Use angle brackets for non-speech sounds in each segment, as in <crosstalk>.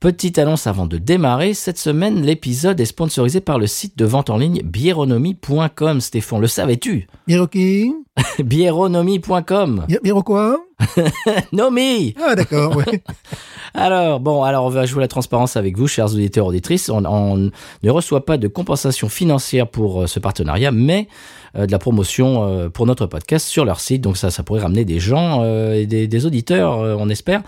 petite annonce avant de démarrer. Cette semaine, l'épisode est sponsorisé par le site de vente en ligne bieronomie.com. Stéphane, le savais-tu? Biro qui <laughs> Bieronomie.com. Bi- Biro quoi? <laughs> Nomi Ah d'accord, ouais. <laughs> Alors, bon, alors on va jouer la transparence avec vous, chers auditeurs, auditrices. On, on ne reçoit pas de compensation financière pour euh, ce partenariat, mais euh, de la promotion euh, pour notre podcast sur leur site. Donc ça, ça pourrait ramener des gens et des, des auditeurs, on espère.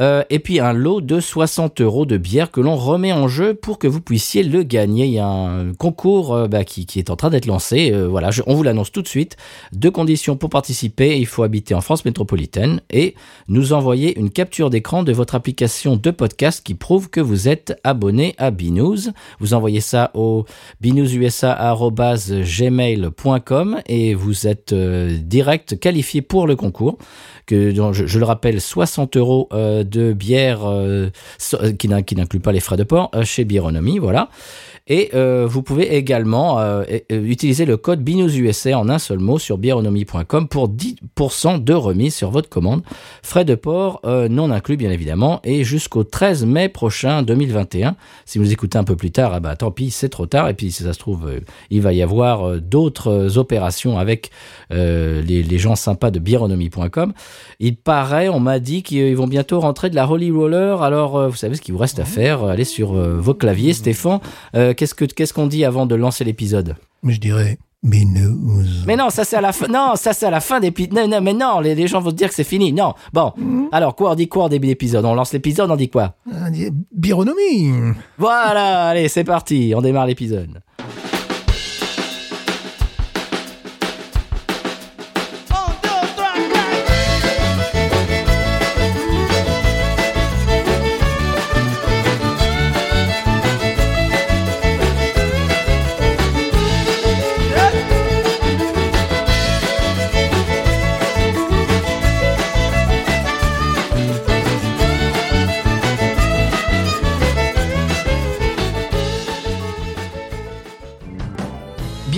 Euh, et puis un lot de 60 euros de bière que l'on remet en jeu pour que vous puissiez le gagner. Il y a un concours euh, bah, qui, est en train d'être lancé. Euh, voilà, on vous l'annonce tout de suite. Deux conditions pour participer. Il faut habiter en France métropolitaine et nous envoyer une capture d'écran de votre application de podcast qui prouve que vous êtes abonné à BNews. Vous envoyez ça au binewsusa.gmail.com et vous êtes direct qualifié pour le concours. Que, je, le rappelle, 60 euros de bière euh, euh, qui n'in- qui n'inclut pas les frais de port euh, chez Bieronomie, voilà. Et vous pouvez également utiliser le code BINUSUSA en un seul mot sur bieronomie.com pour 10% de remise sur votre commande. Frais de port non inclus bien évidemment et jusqu'au 13 mai prochain 2021. Si vous écoutez un peu plus tard, ah bah tant pis, c'est trop tard. Et puis si ça se trouve, il va y avoir d'autres opérations avec les, gens sympas de bieronomie.com. Il paraît, on m'a dit qu'ils vont bientôt rentrer de la Holy Roller. Alors euh, vous savez ce qu'il vous reste à faire. Allez sur euh, vos claviers, Stéphane. Euh, qu'est-ce que qu'est-ce qu'on dit avant de lancer l'épisode? Mais je dirais Binous. Mais non, ça c'est à la fin. Non, ça c'est à la fin d'épisode. Non, non, mais non, les, les gens vont te dire que c'est fini. Non. Bon. Alors quoi, on dit quoi au début d'épisode? On lance l'épisode, on dit quoi? Dis- Bironomie Voilà. Allez, c'est parti. On démarre l'épisode.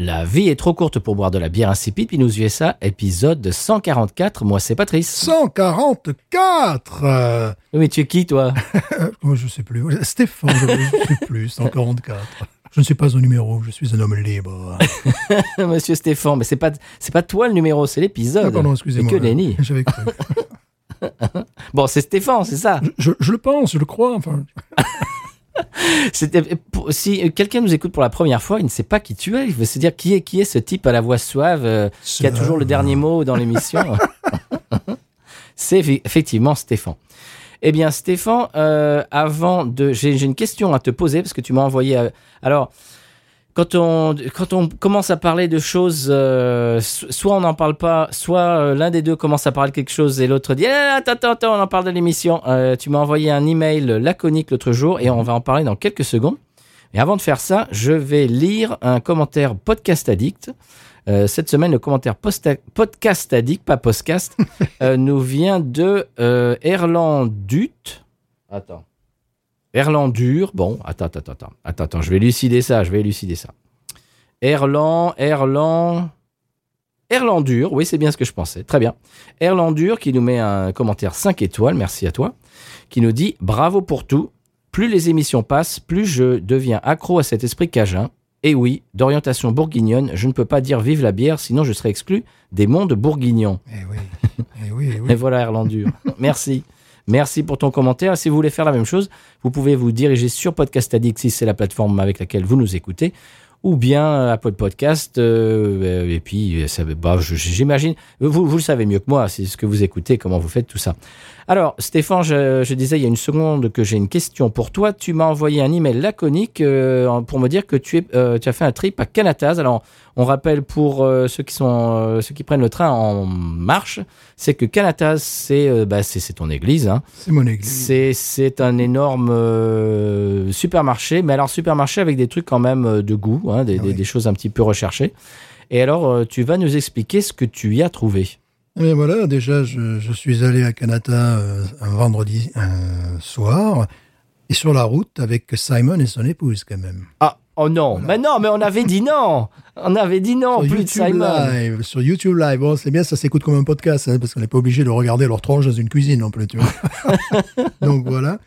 La vie est trop courte pour boire de la bière insipide, Binous USA, épisode 144. Moi, c'est Patrice. 144 euh, Oui, Mais tu es qui, toi? Moi, <laughs> Je sais plus. Stéphane, je ne sais plus. 144. Je ne suis pas un numéro, je suis un homme libre. <laughs> Monsieur Stéphane, mais c'est pas, c'est pas toi le numéro, c'est l'épisode. Ah, pardon, C'est excusez-moi. que nenni. <laughs> J'avais cru. Bon, c'est Stéphane, c'est ça. Je, je- je le pense, je le crois. Enfin, <laughs> si quelqu'un nous écoute pour la première fois, il ne sait pas qui tu es. Il veut se dire qui est qui est ce type à la voix suave euh, qui a toujours le dernier mot dans l'émission? <laughs> C'est effe- effectivement Stéphane. Eh bien, Stéphane, euh, avant de, j'ai j'ai une question à te poser parce que tu m'as envoyé. euh, alors, quand on quand on commence à parler de choses, euh, so- soit on n'en parle pas, soit euh, l'un des deux commence à parler de quelque chose et l'autre dit Eh, attends attends attends, on en parle de l'émission. Euh, tu m'as envoyé un email laconique l'autre jour et on va en parler dans quelques secondes. Et avant de faire ça, je vais lire un commentaire podcast addict. Cette semaine, le commentaire podcast addict, pas podcast, <laughs> nous vient de euh, Erlandut. Attends. Erlandur. Bon, attends, attends, attends, attends, attends, je vais élucider ça, je vais élucider ça. Erland, Erland. Erlandur, oui, c'est bien ce que je pensais. Très bien. Erlandur qui nous met un commentaire 5 étoiles, merci à toi, qui nous dit Bravo pour tout. Plus les émissions passent, plus je deviens accro à cet esprit cajun. Et oui, d'orientation bourguignonne, je ne peux pas dire vive la bière, sinon je serais exclu des mondes bourguignons. eh oui. Eh oui, eh oui. Et voilà, Erlandur. Merci. Merci pour ton commentaire. Si vous voulez faire la même chose, vous pouvez vous diriger sur Podcast Addict si c'est la plateforme avec laquelle vous nous écoutez, ou bien euh, Apple Podcast. euh, et puis, euh, bah, j'imagine, vous le savez mieux que moi, c'est ce que vous écoutez, comment vous faites tout ça. Alors, Stéphane, je, je disais il y a une seconde que j'ai une question pour toi. Tu m'as envoyé un email laconique euh, pour me dire que tu, es, euh, tu as fait un trip à Canataz. Alors, on rappelle pour euh, ceux qui sont euh, ceux qui prennent le train en marche, c'est que Canataz, c'est euh, bah, c'est ton église. Hein. C'est mon église. C'est un énorme euh, supermarché, mais alors supermarché avec des trucs quand même de goût, hein, des, des- choses un petit peu recherchées. Et alors, tu vas nous expliquer ce que tu y as trouvé. Mais voilà, déjà, je, je suis allé à Canada euh, un vendredi soir, et sur la route avec Simon et son épouse quand même. Ah, oh non, mais non, mais on avait dit non On avait dit non, sur plus de YouTube Simon Live, sur YouTube Live, bon, c'est bien, ça s'écoute comme un podcast, hein, parce qu'on n'est pas obligé de regarder leur tronche dans une cuisine non plus, tu vois. <laughs> Donc voilà.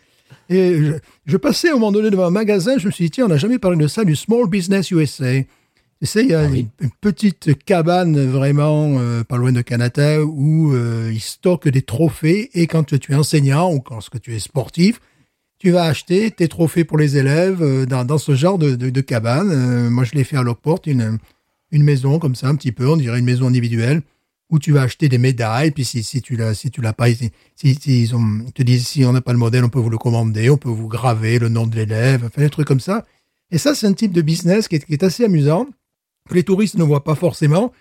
Et je, je passais à un moment donné devant un magasin, je me suis dit, tiens, on n'a jamais parlé de ça, du Small Business USA. Tu sais, il y a Ah oui. une, une petite cabane vraiment euh, pas loin de Canada où euh, ils stockent des trophées et quand tu es enseignant ou quand tu es sportif, tu vas acheter tes trophées pour les élèves euh, dans, dans ce genre de, de, de cabane. Moi, je l'ai fait à Lockport, une, une maison comme ça, un petit peu, on dirait une maison individuelle, où tu vas acheter des médailles. Puis si, si tu l'as, si tu l'as pas, si, si- si ils, ont, ils te disent si on n'a pas le modèle, on peut vous le commander, on peut vous graver le nom de l'élève, enfin des trucs comme ça. Et ça, c'est un type de business qui est, qui est assez amusant, que les touristes ne voient pas forcément.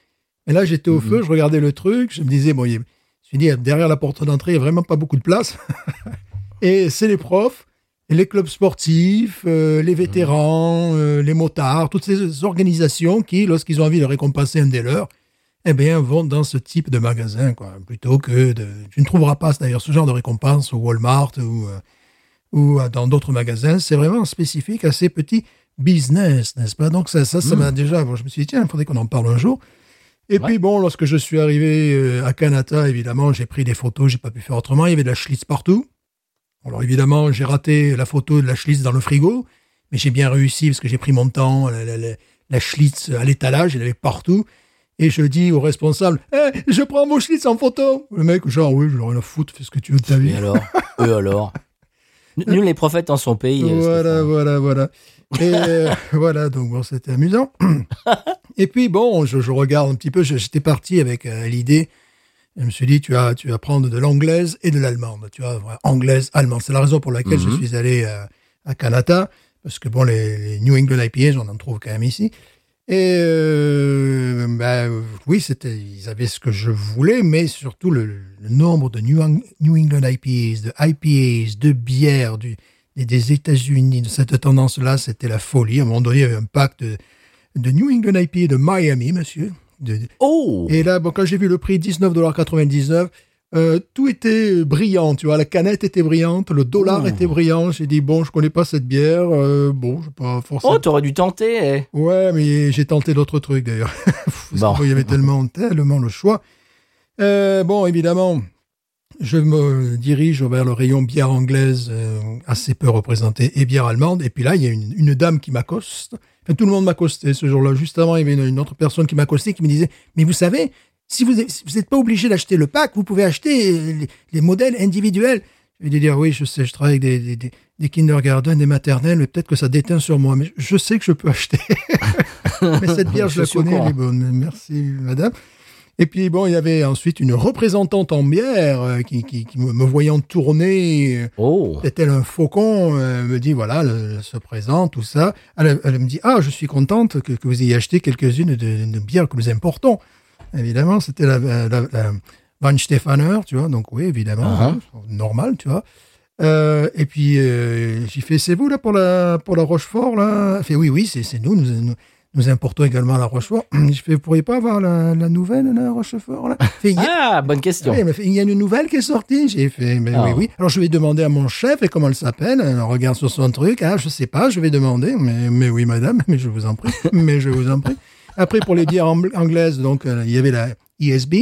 Et là, j'étais au Mhm. feu, je regardais le truc, je me disais, bon, je me suis dit, derrière la porte d'entrée, il n'y a vraiment pas beaucoup de place. <laughs> Et c'est les profs, les clubs sportifs, euh, les vétérans, euh, les motards, toutes ces organisations qui, lorsqu'ils ont envie de récompenser un des leurs, eh bien, vont dans ce type de magasin, quoi, plutôt que de... Tu ne trouveras pas, d'ailleurs, ce genre de récompense au Walmart ou, euh, ou dans d'autres magasins. C'est vraiment spécifique à ces petits business, n'est-ce pas? Donc ça, ça, ça m'a déjà... bon, je me suis dit, tiens, il faudrait qu'on en parle un jour. Et Ouais. puis bon, lorsque je suis arrivé euh, à Canada, évidemment, j'ai pris des photos, j'ai pas pu faire autrement. Il y avait de la Schlitz partout. Alors évidemment, j'ai raté la photo de la Schlitz dans le frigo, mais j'ai bien réussi parce que j'ai pris mon temps. La, la, la, la Schlitz à l'étalage, en avait partout. Et je dis au responsable, Eh, je prends mon Schlitz en photo. Le mec, genre, oui, rien à foutre, fais ce que tu veux de ta vie. Et alors? Eux alors? <laughs> Nul les prophètes en son pays. euh, Voilà, voilà, voilà. Et euh, voilà, donc bon, c'était amusant. Et puis bon, je, je regarde un petit peu. J'étais parti avec euh, l'idée. Je me suis dit, tu vas, tu vas prendre de l'anglaise et de l'allemande. Tu vois, voilà, anglaise, allemande. C'est la raison pour laquelle Mhm. je suis allé euh, à Canada. Parce que bon, les, les New England IPAs, on en trouve quand même ici. Et euh, ben, oui, c'était, ils avaient ce que je voulais, mais surtout le, le nombre de New, New England IPAs, de IPAs, de bières, du, des, des États-Unis, de cette tendance-là, c'était la folie. À un moment donné, il y avait un pack de, de New England IPA de Miami, monsieur. De- Oh et là, bon, quand j'ai vu le prix 19,99$, euh, tout était brillant, tu vois. La canette était brillante, le dollar Ouh. était brillant. J'ai dit, bon, je connais pas cette bière. euh, bon, je sais pas forcément. Oh, t'aurais dû tenter. eh. Ouais, mais j'ai tenté d'autres trucs d'ailleurs. <laughs> Bon. Il y avait tellement, tellement le choix. Euh, bon, évidemment, je me dirige vers le rayon bière anglaise euh, assez peu représenté et bière allemande. Et puis là, il y a une, une dame qui m'accoste. Enfin, tout le monde m'accostait ce jour-là. Juste avant, il y avait une, une autre personne qui m'accostait qui me disait Mais vous savez, si vous si n'êtes pas obligé d'acheter le pack, vous pouvez acheter les, les modèles individuels. Je vais lui dire Oui, je sais, je travaille avec des, des, des, des kindergarten, des maternelles, mais peut-être que ça déteint sur moi. Mais je sais que je peux acheter. <laughs> mais cette bière, je, Je la connais, elle courant. est bonne. Merci, madame. Et puis, bon, il y avait ensuite une représentante en bière euh, qui, qui, qui me, voyant tourner, euh, Oh tel un faucon, euh, me dit, voilà, elle, elle se présente, tout ça. Elle, elle me dit, ah, je suis contente que, que vous ayez acheté quelques-unes de, de bières que nous importons. Évidemment, c'était la, la, la Van Stefaner, tu vois, donc oui, évidemment, Uh-huh. hein, normal, tu vois. Euh, et puis, j'ai fait, c'est vous, là, pour la, pour la Rochefort, là? Elle fait, oui, oui, c'est c'est nous, nous, nous, nous importons également la Rochefort. <clears throat> Je fais, vous pourriez pas avoir la, la nouvelle, la Rochefort, là? Fait, a- Ah, bonne question. fait, il y a une nouvelle qui est sortie. J'ai fait, mais Ah. oui, oui. Alors, je vais demander à mon chef, et comment elle s'appelle? Elle regarde sur son truc. Ah, je sais pas, je vais demander. Mais, mais oui, madame, mais je vous en prie. <laughs> mais je vous en prie. Après, pour les bières ang- anglaises, donc, euh, il y avait la ESB.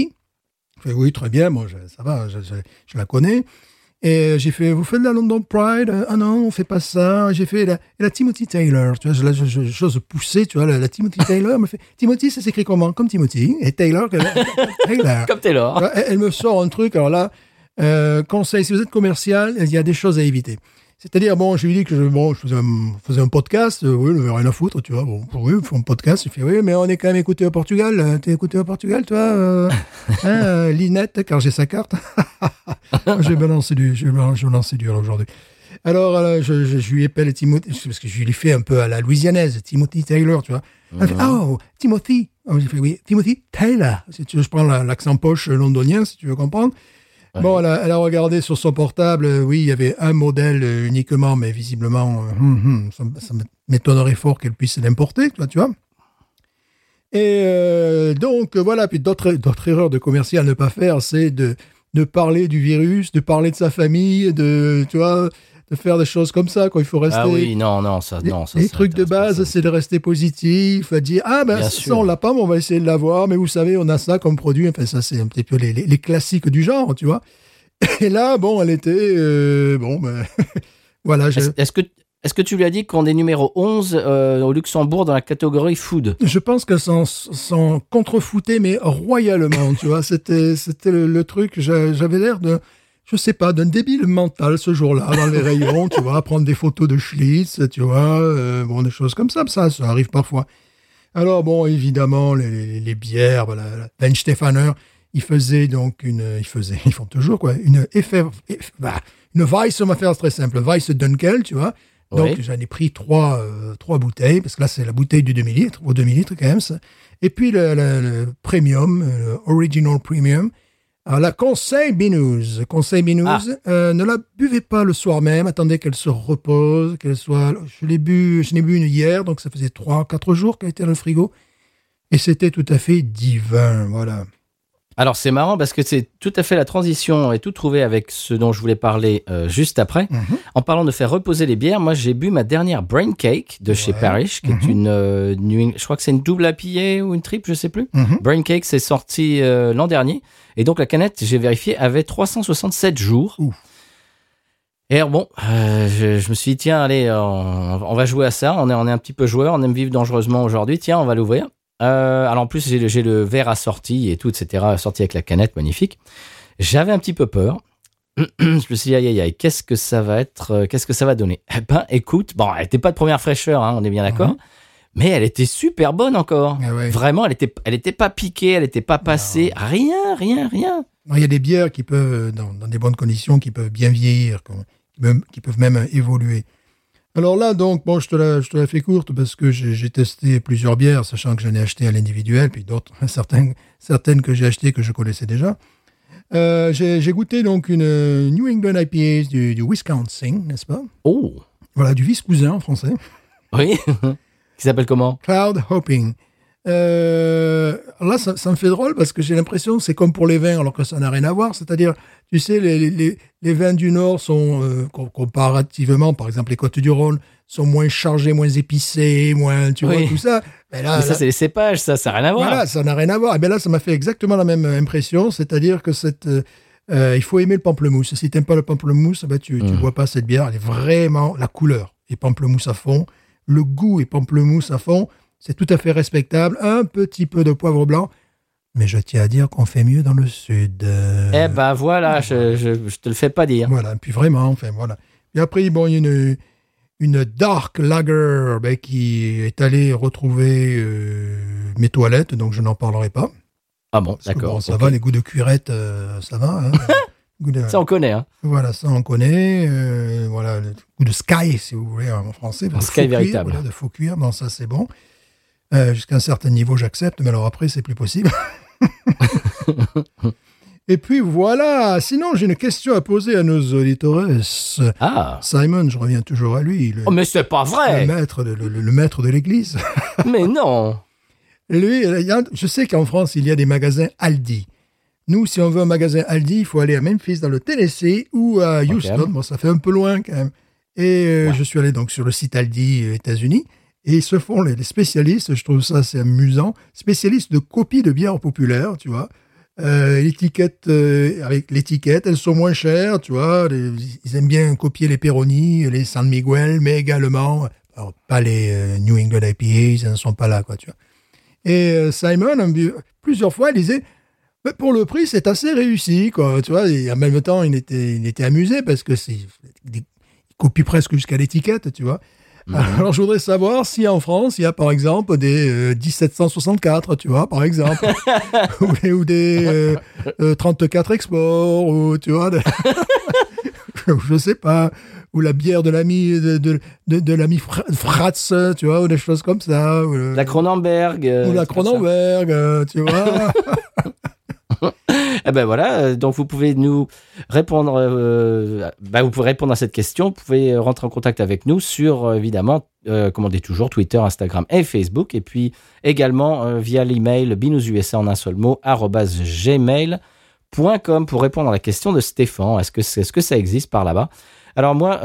Je fais, oui, très bien, moi, je- ça va, je, je- je la connais. Et j'ai fait, vous faites la London Pride Ah non, on fait pas ça. J'ai fait la, la Timothy Taylor, tu vois, je, chose poussée, tu vois, la, la Timothy Taylor me fait, Timothy, ça s'écrit comment Comme Timothy. Et Taylor, que- <laughs> Taylor. Comme Taylor. Elle me sort un truc, alors là, euh, conseil, si vous êtes commercial, il y a des choses à éviter. C'est-à-dire, bon, je lui dis que je, bon, je faisais un, faisais un podcast, euh, oui, il avait rien à foutre, tu vois, bon, oui, il faut un podcast, il fait, oui, mais on est quand même écouté au Portugal, euh, t'es écouté au Portugal, toi, euh, hein, <laughs> euh, Linette, car j'ai sa carte. <laughs> j'ai balancé du, j'ai balancé, j'ai lancé du aujourd'hui. Alors, euh, je, je, je lui appelle Timothy, parce que je lui fais un peu à la louisianaise, Timothy Taylor, tu vois. Elle fait, oh, Timothy. Oh, j'ai fait, oui, Timothy Taylor. Si tu veux, je prends la- l'accent poche londonien, si tu veux comprendre. Bon, elle a, regardé sur son portable, euh, oui, il y avait un modèle euh, uniquement, mais visiblement, euh, hum, hum, ça, m'étonnerait fort qu'elle puisse l'importer, tu vois. Et donc, voilà, puis d'autres d'autres erreurs de commercial à ne pas faire, c'est de, de parler du virus, de parler de sa famille, de, tu vois, de faire des choses comme ça, quoi. Il faut rester... Ah oui, non, non, ça, Les, non, ça, les trucs de base, c'est de rester positif, à dire ah ben Bien ça sûr. on l'a pas, mais on va essayer de l'avoir. Mais vous savez, on a ça comme produit. Enfin ça c'est un petit peu les, les- les classiques du genre, tu vois. <laughs> Et là, bon, elle était euh, bon, ben <laughs> voilà. Je, Est-ce que, est-ce que tu lui as dit qu'on est numéro 11 euh, au Luxembourg dans la catégorie food? Je pense s'en s'en contrefoutait, mais royalement, tu vois. <laughs> C'était c'était le, le truc. j'a- J'avais l'air de je sais pas, d'un débile mental ce jour-là, dans les rayons, tu vois, prendre des photos de Schlitz, tu vois, euh, bon, des choses comme ça, ça, ça arrive parfois. Alors, bon, évidemment, les, les, les bières, voilà, Ben Stefaner, ils faisaient donc une, ils faisaient, ils font toujours, quoi, une effet, eff- bah, une Weiss, on va faire très simple, Weiss Dunkel, tu vois. Donc, Oui. j'en ai pris trois, euh, trois bouteilles, parce que là, c'est la bouteille du demi-litre, au demi-litre, quand même, ça. Et puis, le, le, le premium, le original premium, alors la conseil Binous, conseil Binous, Ah. euh, ne la buvez pas le soir même, attendez qu'elle se repose, qu'elle soit. Je l'ai bu, je l'ai bu une hier, donc ça faisait trois, quatre jours qu'elle était dans le frigo, et c'était tout à fait divin, voilà. Alors c'est marrant parce que c'est tout à fait la transition est tout trouvé avec ce dont je voulais parler euh, juste après. Mhm. En parlant de faire reposer les bières, moi j'ai bu ma dernière Brain Cake de chez. Parrish, qui est Mhm. une, euh, je crois que c'est une double IPA ou une triple, je sais plus. Mhm. Brain Cake c'est sorti euh, l'an dernier et donc la canette, j'ai vérifié, avait 367 jours. Ouf. Et alors bon, euh, je, je me suis dit tiens allez, on, on va jouer à ça. On est on est un petit peu joueur, on aime vivre dangereusement aujourd'hui. Tiens, on va l'ouvrir. Euh, alors en plus j'ai le, le verre assorti et tout, etc. Assorti avec la canette, magnifique. J'avais un petit peu peur. <clears throat> je me suis dit aïe aïe aïe, qu'est-ce que ça va être, euh, qu'est-ce que ça va donner? Eh ben écoute, bon, elle était pas de première fraîcheur, hein, on est bien d'accord. Mhm. Mais elle était super bonne encore. Ah ouais. Vraiment, elle était, elle était pas piquée, elle était pas passée, rien, rien, rien. Il y a des bières qui peuvent, dans, dans des bonnes conditions, qui peuvent bien vieillir, qui peuvent même évoluer. Alors là, donc, bon, je te la, je te la fais courte parce que j'ai testé plusieurs bières, sachant que j'en ai acheté à l'individuel, puis d'autres, <laughs> certaines, certaines que j'ai achetées que je connaissais déjà. Euh, j'ai goûté donc une euh, New England IPA du, du Wisconsin, n'est-ce pas? Oh, Voilà, du vice-cousin en français. oui. <laughs> Qui s'appelle comment? Cloud Hopping. Euh, là, ça, ça me fait drôle parce que j'ai l'impression que c'est comme pour les vins, alors que ça n'a rien à voir. C'est-à-dire, tu sais, les, les, les vins du Nord sont, euh, com- comparativement, par exemple, les Côtes du Rhône, sont moins chargés, moins épicés, moins, tu Oui. vois, tout ça. Mais là, Mais ça, là- c'est les cépages, ça, ça n'a rien à voir. voilà, ça n'a rien à voir. Et bien là, ça m'a fait exactement la même impression, c'est-à-dire que cette, euh, euh, il faut aimer le pamplemousse. Si t'aimes pas le pamplemousse, ben tu, tu Mm. bois pas cette bière. Elle est vraiment la couleur est pamplemousse à fond, le goût est pamplemousse à fond. C'est tout à fait respectable. Un petit peu de poivre blanc, mais je tiens à dire qu'on fait mieux dans le sud. Euh, Eh ben voilà, je, je, je te le fais pas dire. voilà, puis vraiment, enfin voilà. Et après, bon, il y a une, une dark lager ben, qui est allée retrouver euh, mes toilettes, donc je n'en parlerai pas. Ah bon, d'accord. bon, ça va, les goûts de cuirette, euh, ça va. hein. <laughs> De- Ça, on connaît, hein. Voilà, ça on connaît. euh, voilà, le goût de sky, si vous voulez, en français. Sky cuir, véritable. voilà, de faux cuir, bon, ça c'est bon. Euh, Jusqu'à un certain niveau, j'accepte, mais alors après, c'est plus possible. <laughs> Et puis voilà, sinon j'ai une question à poser à nos auditeurs. Ah. Simon, je reviens toujours à lui, le, Oh, mais c'est pas le vrai. maître de, le- le maître de l'église. <laughs> mais non. Lui, il y a- je sais qu'en France, il y a des magasins Aldi. Nous, si on veut un magasin Aldi, il faut aller à Memphis, dans le Tennessee, ou à Houston. Bon, ça fait un peu loin quand même. Et euh, Ouais. je suis allé donc sur le site Aldi euh, États-Unis. Et ils se font, les, spécialistes, je trouve ça assez amusant, spécialistes de copies de bières populaires, tu vois. Euh, l'étiquette, euh, avec l'étiquette, elles sont moins chères, tu vois. Ils aiment bien copier les Peroni, les San Miguel, mais également, alors, pas les euh, New England IPAs, ils ne sont pas là, quoi, tu vois. Et euh, Simon, plusieurs fois, il disait Mais pour le prix, c'est assez réussi, quoi. Tu vois, et en même temps, il était, il était amusé parce que c'est, il copie presque jusqu'à l'étiquette, tu vois. Alors, je voudrais savoir si en France, il y a par exemple des euh, 1764, tu vois, par exemple, <laughs> ou, des- ou des euh, euh, 34 export, ou tu vois, de- <laughs> je sais pas, ou la bière de l'ami de, de, de, de l'ami Fra- Fratz, tu vois, ou des choses comme ça. Ou, le- La Cronenberg. euh, ou la. Cronenberg, euh, tu vois. <laughs> <laughs> Eh ben voilà, euh, donc vous pouvez nous répondre, bah, vous pouvez répondre à cette question. Vous pouvez rentrer en contact avec nous sur euh, évidemment, euh, dit toujours, Twitter, Instagram et Facebook, et puis également euh, via l'email binoususa en un seul mot gmail.com pour répondre à la question de Stéphane. Est-ce que est-ce que ça existe par là-bas? Alors moi,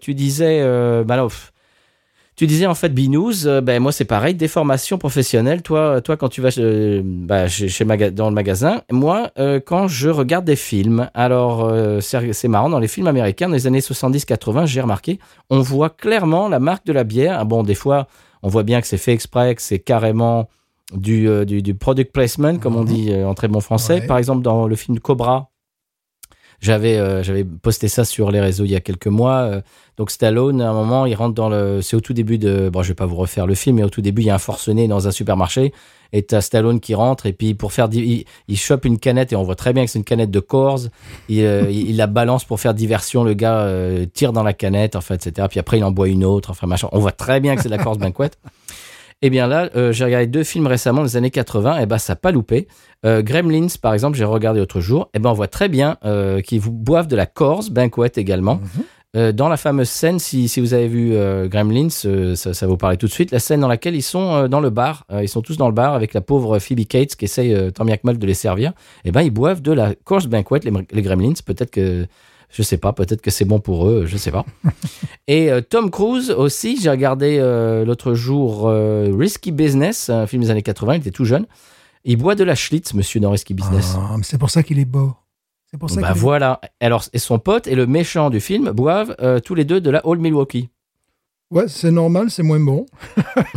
tu disais, euh, bah tu disais en fait Binous, euh, ben moi c'est pareil, des formations professionnelles. Toi, toi quand tu vas euh, bah, chez, chez dans le magasin, moi euh, quand je regarde des films, alors euh, c'est marrant dans les films américains dans les années 70-80, j'ai remarqué, on voit clairement la marque de la bière. Ah Bon, des fois on voit bien que c'est fait exprès, que c'est carrément du, du, du product placement, comme on Mhm. dit en très bon français. Ouais. Par exemple dans le film Cobra. J'avais euh, j'avais posté ça sur les réseaux il y a quelques mois. euh, donc Stallone, à un moment, il rentre dans le. C'est au tout début de. Bon, je vais pas vous refaire le film, mais au tout début, il y a un forcené dans un supermarché. Et t'as Stallone qui rentre et puis pour faire, il, il chope une canette et on voit très bien que c'est une canette de Coors. Il, euh, il, la balance pour faire diversion. Le gars euh, tire dans la canette, enfin, etc. Puis après, il en boit une autre, enfin machin. On voit très bien que c'est de la Coors Banquet. Eh bien là, euh, j'ai regardé deux films récemment, des années 80, et ben ça n'a pas loupé. Euh, Gremlins, par exemple, j'ai regardé l'autre jour, et ben on voit très bien euh, qu'ils vous boivent de la Coors Banquet également. Mhm. Dans la fameuse scène, si, si vous avez vu Gremlins, ça, ça va vous parler tout de suite, la scène dans laquelle ils sont dans le bar, ils sont tous dans le bar avec la pauvre Phoebe Cates qui essaye tant bien que mal de les servir, et ben ils boivent de la Coors Banquet, les, les Gremlins, peut-être que, je sais pas, peut-être que c'est bon pour eux, je sais pas. <laughs> et euh, Tom Cruise aussi, j'ai regardé euh, l'autre jour euh, Risky Business, un film des années 80, il était tout jeune, il boit de la Schlitz, monsieur, dans Risky Business. Ah, mais c'est pour ça qu'il est beau. C'est pour ça Bah qu'il est- voilà. Alors, et son pote et le méchant du film boivent tous les deux de la Old Milwaukee. Ouais, c'est normal, c'est moins bon. <laughs>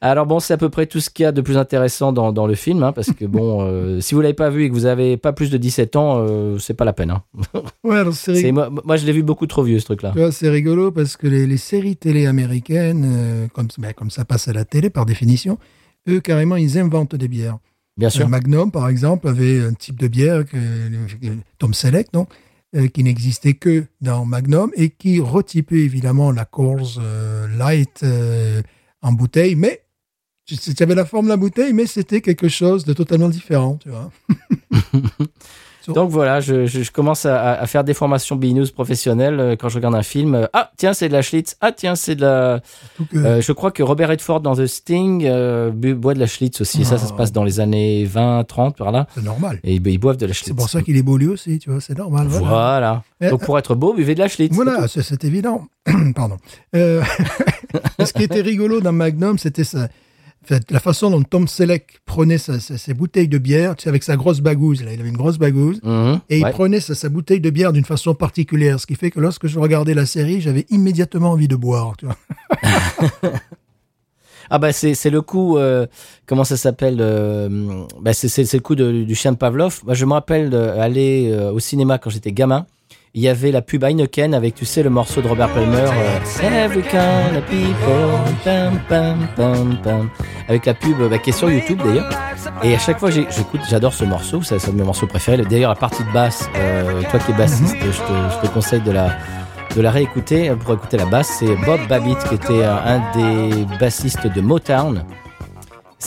Alors bon, c'est à peu près tout ce qu'il y a de plus intéressant dans, dans le film, hein, parce que <laughs> bon, euh, si vous l'avez pas vu et que vous avez pas plus de 17 ans, euh, c'est pas la peine. hein. <laughs> Ouais, alors c'est moi, moi, je l'ai vu beaucoup trop vieux ce truc-là. C'est rigolo parce que les, les séries télé américaines, euh, comme, ben, comme ça passe à la télé par définition, eux, carrément, ils inventent des bières. Bien sûr. Euh, Magnum, par exemple, avait un type de bière, que, Tom Selleck, non qui n'existait que dans Magnum et qui retypait évidemment la Coors euh, Light en bouteille, mais tu avais la forme de la bouteille, mais c'était quelque chose de totalement différent, tu vois. <laughs> Donc voilà, je, je- je commence à, à faire des formations BNews professionnelles euh, quand je regarde un film. Euh, Ah tiens, c'est de la Schlitz. Ah tiens, c'est de la. Que- Euh, je crois que Robert Redford dans The Sting euh, boit de la Schlitz aussi. Ça, ça se Oh. passe dans les années 20, 30 par là. c'est normal. Et ils, ils boivent de la Schlitz. C'est pour ça qu'il est beau lui aussi, tu vois, c'est normal. Voilà. Voilà. Mais- Donc pour être beau, buvez de la Schlitz. Voilà, c'est évident. <clears throat> Pardon. <laughs> Ce qui était rigolo dans Magnum, c'était ça. La façon dont Tom Selleck prenait sa- sa- ses bouteilles de bière, tu sais, avec sa grosse bagouze, là, il avait une grosse bagouze, Mhm, et ouais. il prenait sa, sa bouteille de bière d'une façon particulière, ce qui fait que lorsque je regardais la série, j'avais immédiatement envie de boire. Tu vois. <laughs> Ah bah c'est le coup euh, comment ça s'appelle euh, bah c'est le coup de- du chien de Pavlov. Je me rappelle d'aller euh, au cinéma quand j'étais gamin. Il y avait la pub Heineken avec tu sais le morceau de Robert Palmer euh, Every kind of people avec la pub bah, qui est sur YouTube d'ailleurs. Et à chaque fois j'écoute, j'adore ce morceau, c'est un de mes morceaux préférés. D'ailleurs la partie de basse, euh, toi qui es bassiste, je, te, je te conseille de la de la réécouter euh, pour écouter la basse. C'est Bob Babbitt qui était euh, un des bassistes de Motown.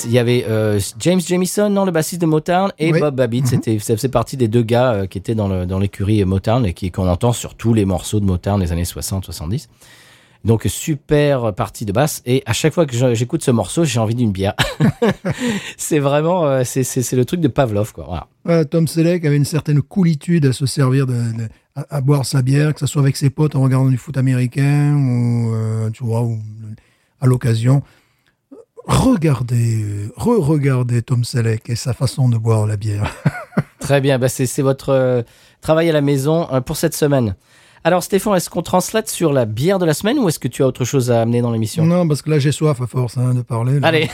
Il y avait euh, James Jamison, non, le bassiste de Motown, et Oui. Bob Babbitt. C'était, ça faisait partie des deux gars euh, qui étaient dans, le, dans l'écurie Motown et qui, qu'on entend sur tous les morceaux de Motown des années 60-70. Donc, super partie de basse. Et à chaque fois que j'écoute ce morceau, j'ai envie d'une bière. <laughs> c'est vraiment, euh, c'est, le truc de Pavlov, quoi. Voilà. Voilà, Tom Selleck avait une certaine coolitude à se servir de, de- à, à boire sa bière, que ce soit avec ses potes en regardant du foot américain ou tu vois ou à l'occasion. Regardez, re-regardez Tom Selleck et sa façon de boire la bière. <laughs> Très bien, bah c'est, votre euh, travail à la maison euh, pour cette semaine. Alors Stéphane, est-ce qu'on translate sur la bière de la semaine ou est-ce que tu as autre chose à amener dans l'émission? Non, parce que là j'ai soif à force hein, de parler. là. Allez.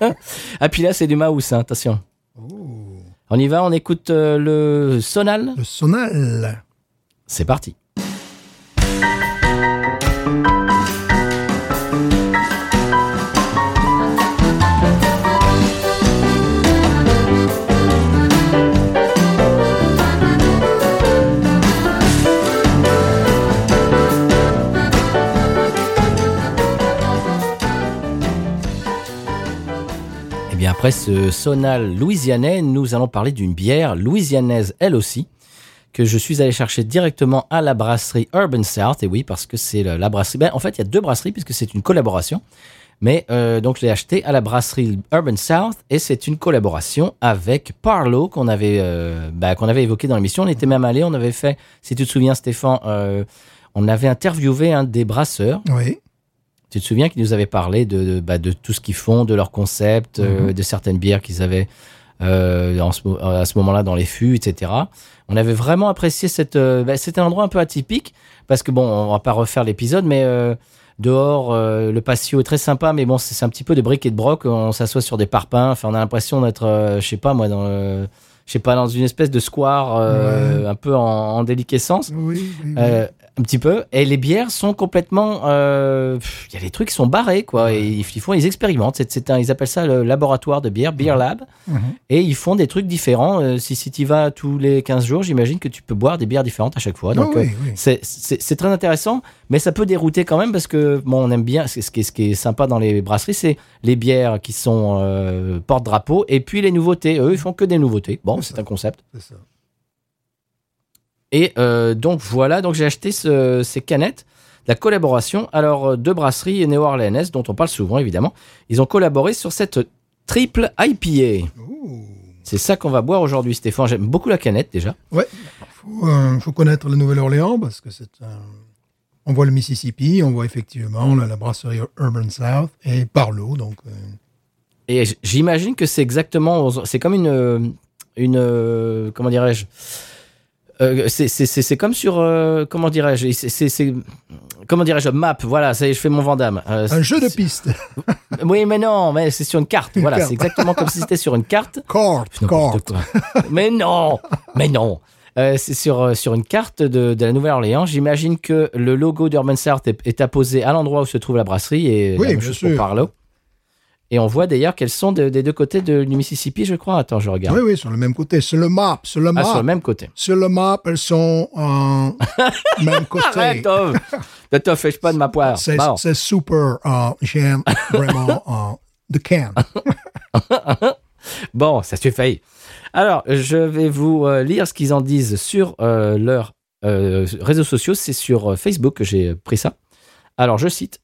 <laughs> ah puis là c'est du Maus, hein, attention. Oh, On y va, on écoute euh, le sonal. le sonal. C'est parti. Après ce sonal louisianais, nous allons parler d'une bière louisianaise elle aussi, que je suis allé chercher directement à la brasserie Urban South. Et oui, parce que c'est la, brasserie. Ben, en fait, il y a deux brasseries puisque c'est une collaboration. Mais euh, donc je l'ai acheté à la brasserie Urban South et c'est une collaboration avec Parlo qu'on avait euh, bah, qu'on avait évoqué dans l'émission. On était même allé, on avait fait, si tu te souviens Stéphane, euh, on avait interviewé un des brasseurs. Oui. Tu te souviens qu'ils nous avaient parlé de, de, bah, de tout ce qu'ils font, de leur concept, euh, de certaines bières qu'ils avaient euh, en ce mo- à ce moment-là dans les fûts, etc. On avait vraiment apprécié cette. euh, bah, C'était un endroit un peu atypique parce que bon, on va pas refaire l'épisode, mais dehors, le patio est très sympa, mais bon, c'est un petit peu de briques et de broc. On s'assoit sur des parpaings. Enfin, on a l'impression d'être, je sais pas moi, dans, le- je sais pas, dans une espèce de square euh, un peu en, en déliquescence. Oui, oui, oui. Euh, un petit peu. Et les bières sont complètement. euh, Il y a des trucs qui sont barrés, quoi. Et ils, ils font, ils expérimentent. C'est, c'est un, ils appellent ça le laboratoire de bière, Beer Lab. Mhm. Et ils font des trucs différents. Si si tu vas tous les 15 jours, j'imagine que tu peux boire des bières différentes à chaque fois. Donc, Ah c'est, très intéressant, mais ça peut dérouter quand même parce que, bon, on aime bien. Ce qui est, ce qui est sympa dans les brasseries, c'est les bières qui sont porte-drapeau et puis les nouveautés. Eux, ils font que des nouveautés. Bon, C'est un concept. C'est ça. Et euh, donc voilà, donc j'ai acheté ce- ces canettes. La collaboration, alors euh, deux brasseries néo-orléanaises dont on parle souvent évidemment, ils ont collaboré sur cette triple IPA. C'est ça qu'on va boire aujourd'hui, Stéphane. J'aime beaucoup la canette déjà. Ouais, faut, euh, faut connaître la Nouvelle-Orléans parce que c'est un... On voit le Mississippi, on voit effectivement la, la brasserie Urban South et Parlo, donc euh, Et j'imagine que c'est exactement, c'est comme une, une, euh, comment dirais-je, Euh, c'est- c'est c'est- c'est comme sur, euh, comment dirais-je, c'est- comment dirais-je, map. Voilà, ça y est, je fais mon Vandame. Euh, un jeu de piste. <laughs> Oui, mais non, mais c'est sur une carte. Une voilà, carte. c'est exactement comme si c'était sur une carte. <laughs> Cort. quoi. mais non, mais non. C'est sur, sur une carte de, de la Nouvelle-Orléans. J'imagine que le logo d'Urban South est, est apposé à l'endroit où se trouve la brasserie et Oui, la même bien chose sûr. pour Parlo. Et on voit d'ailleurs qu'elles sont de- des deux côtés de- du Mississippi, je crois. Attends, je regarde. Oui, oui, sur le même côté. Sur le map, sur le ah, map. sur le même côté. Sur le map, elles sont en <laughs> même côté. Arrête, Tov. Ne te fâche pas de ma poire. C'est Bon. super. euh, J'aime vraiment <laughs> euh, The Can. Bon, ça suffit. Alors, je vais vous euh, lire ce qu'ils en disent sur euh, leurs euh, réseaux sociaux. C'est sur euh, Facebook que j'ai pris ça. Alors, je cite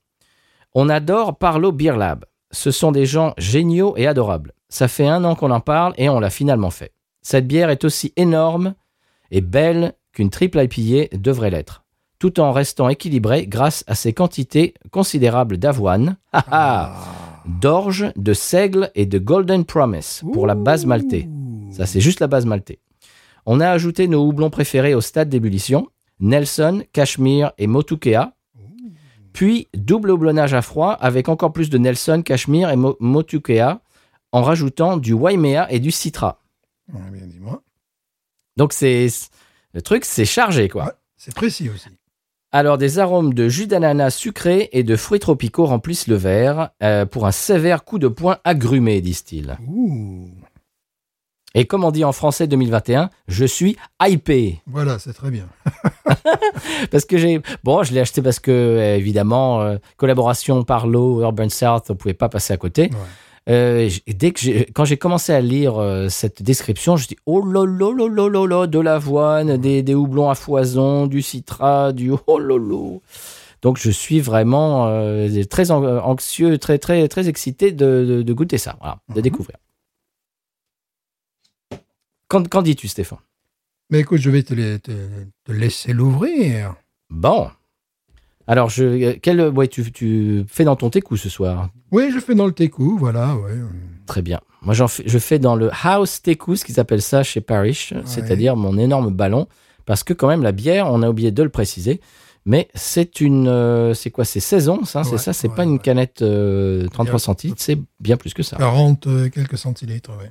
On adore Parlo Beer Lab. Ce sont des gens géniaux et adorables. Ça fait un an qu'on en parle et on l'a finalement fait. Cette bière est aussi énorme et belle qu'une triple IPA devrait l'être, tout en restant équilibrée grâce à ses quantités considérables d'avoine, <laughs> d'orge, de seigle et de golden promise pour la base maltée. Ça, c'est juste la base maltée. On a ajouté nos houblons préférés au stade d'ébullition, Nelson, Cashmere et Motukea. Puis, double houblonnage à froid avec encore plus de Nelson, Cashmere et Mo- Motukea en rajoutant du Waimea et du Citra. Ouais, bien, dis-moi. Donc, c'est le truc, c'est chargé, quoi. Ouais, c'est précis aussi. Alors, des arômes de jus d'ananas sucré et de fruits tropicaux remplissent le verre euh, pour un sévère coup de poing agrumé, disent-ils. Ouh. Et comme on dit en français 2021, je suis hypé. Voilà, c'est très bien. <laughs> Parce que j'ai. Bon, je l'ai acheté parce que, euh, évidemment, euh, collaboration Parlo, Urban South, on pouvait pas passer à côté. Ouais. Euh, et dès que j'ai, quand j'ai commencé à lire euh, cette description, je dis oh là là là, de l'avoine, des, des houblons à foison, du citra, du <laughs> oh là. Donc je suis vraiment très an- anxieux, très très très excité de, de- de goûter ça, voilà, de Mhm. découvrir. Qu'en, dis-tu, Stéphane? Mais écoute, je vais te, la- te- te laisser l'ouvrir. Bon. Alors, je, quel, ouais, tu, tu fais dans ton técou ce soir? Oui, je fais dans le técou, voilà, ouais. Très bien. Moi, fais, je fais dans le house teku, ce qu'ils appellent ça chez Parrish, c'est-à-dire mon énorme ballon, parce que quand même la bière, on a oublié de le préciser, mais c'est une, euh, c'est quoi, c'est 16 onces, hein, c'est ça, c'est pas une canette euh, 33 Bien. centilitres, c'est bien plus que ça. 40 euh, quelques centilitres, ouais.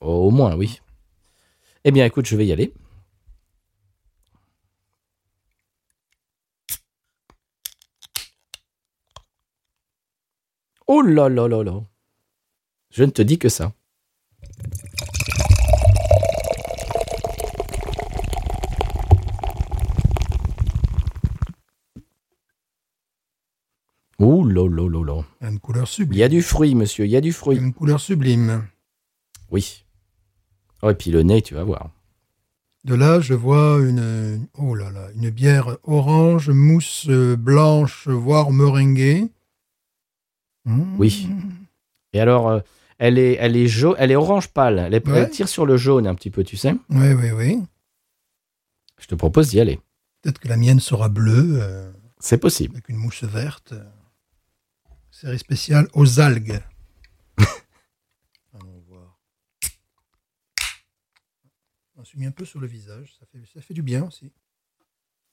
Au moins, oui. Eh bien, écoute, je vais y aller. Oh là là là là. Je ne te dis que ça. Oh là là là là. Une couleur Il sublime. y a du fruit, monsieur, il y a du fruit. Une couleur sublime. Oui. Oh, et puis le nez, tu vas voir. De là, je vois une, oh là là, une bière orange, mousse euh, blanche, voire meringuée. Mmh. Oui. Et alors, euh, elle est, elle est jaune, elle est orange pâle. Elle, est- Ouais. elle tire sur le jaune un petit peu, tu sais. Oui, oui, oui. Je te propose d'y aller. Peut-être que la mienne sera bleue, euh, C'est possible. avec une mousse verte. Série spéciale aux algues. <laughs> Allons voir. On s'est mis un peu sur le visage, ça fait, ça fait du bien aussi.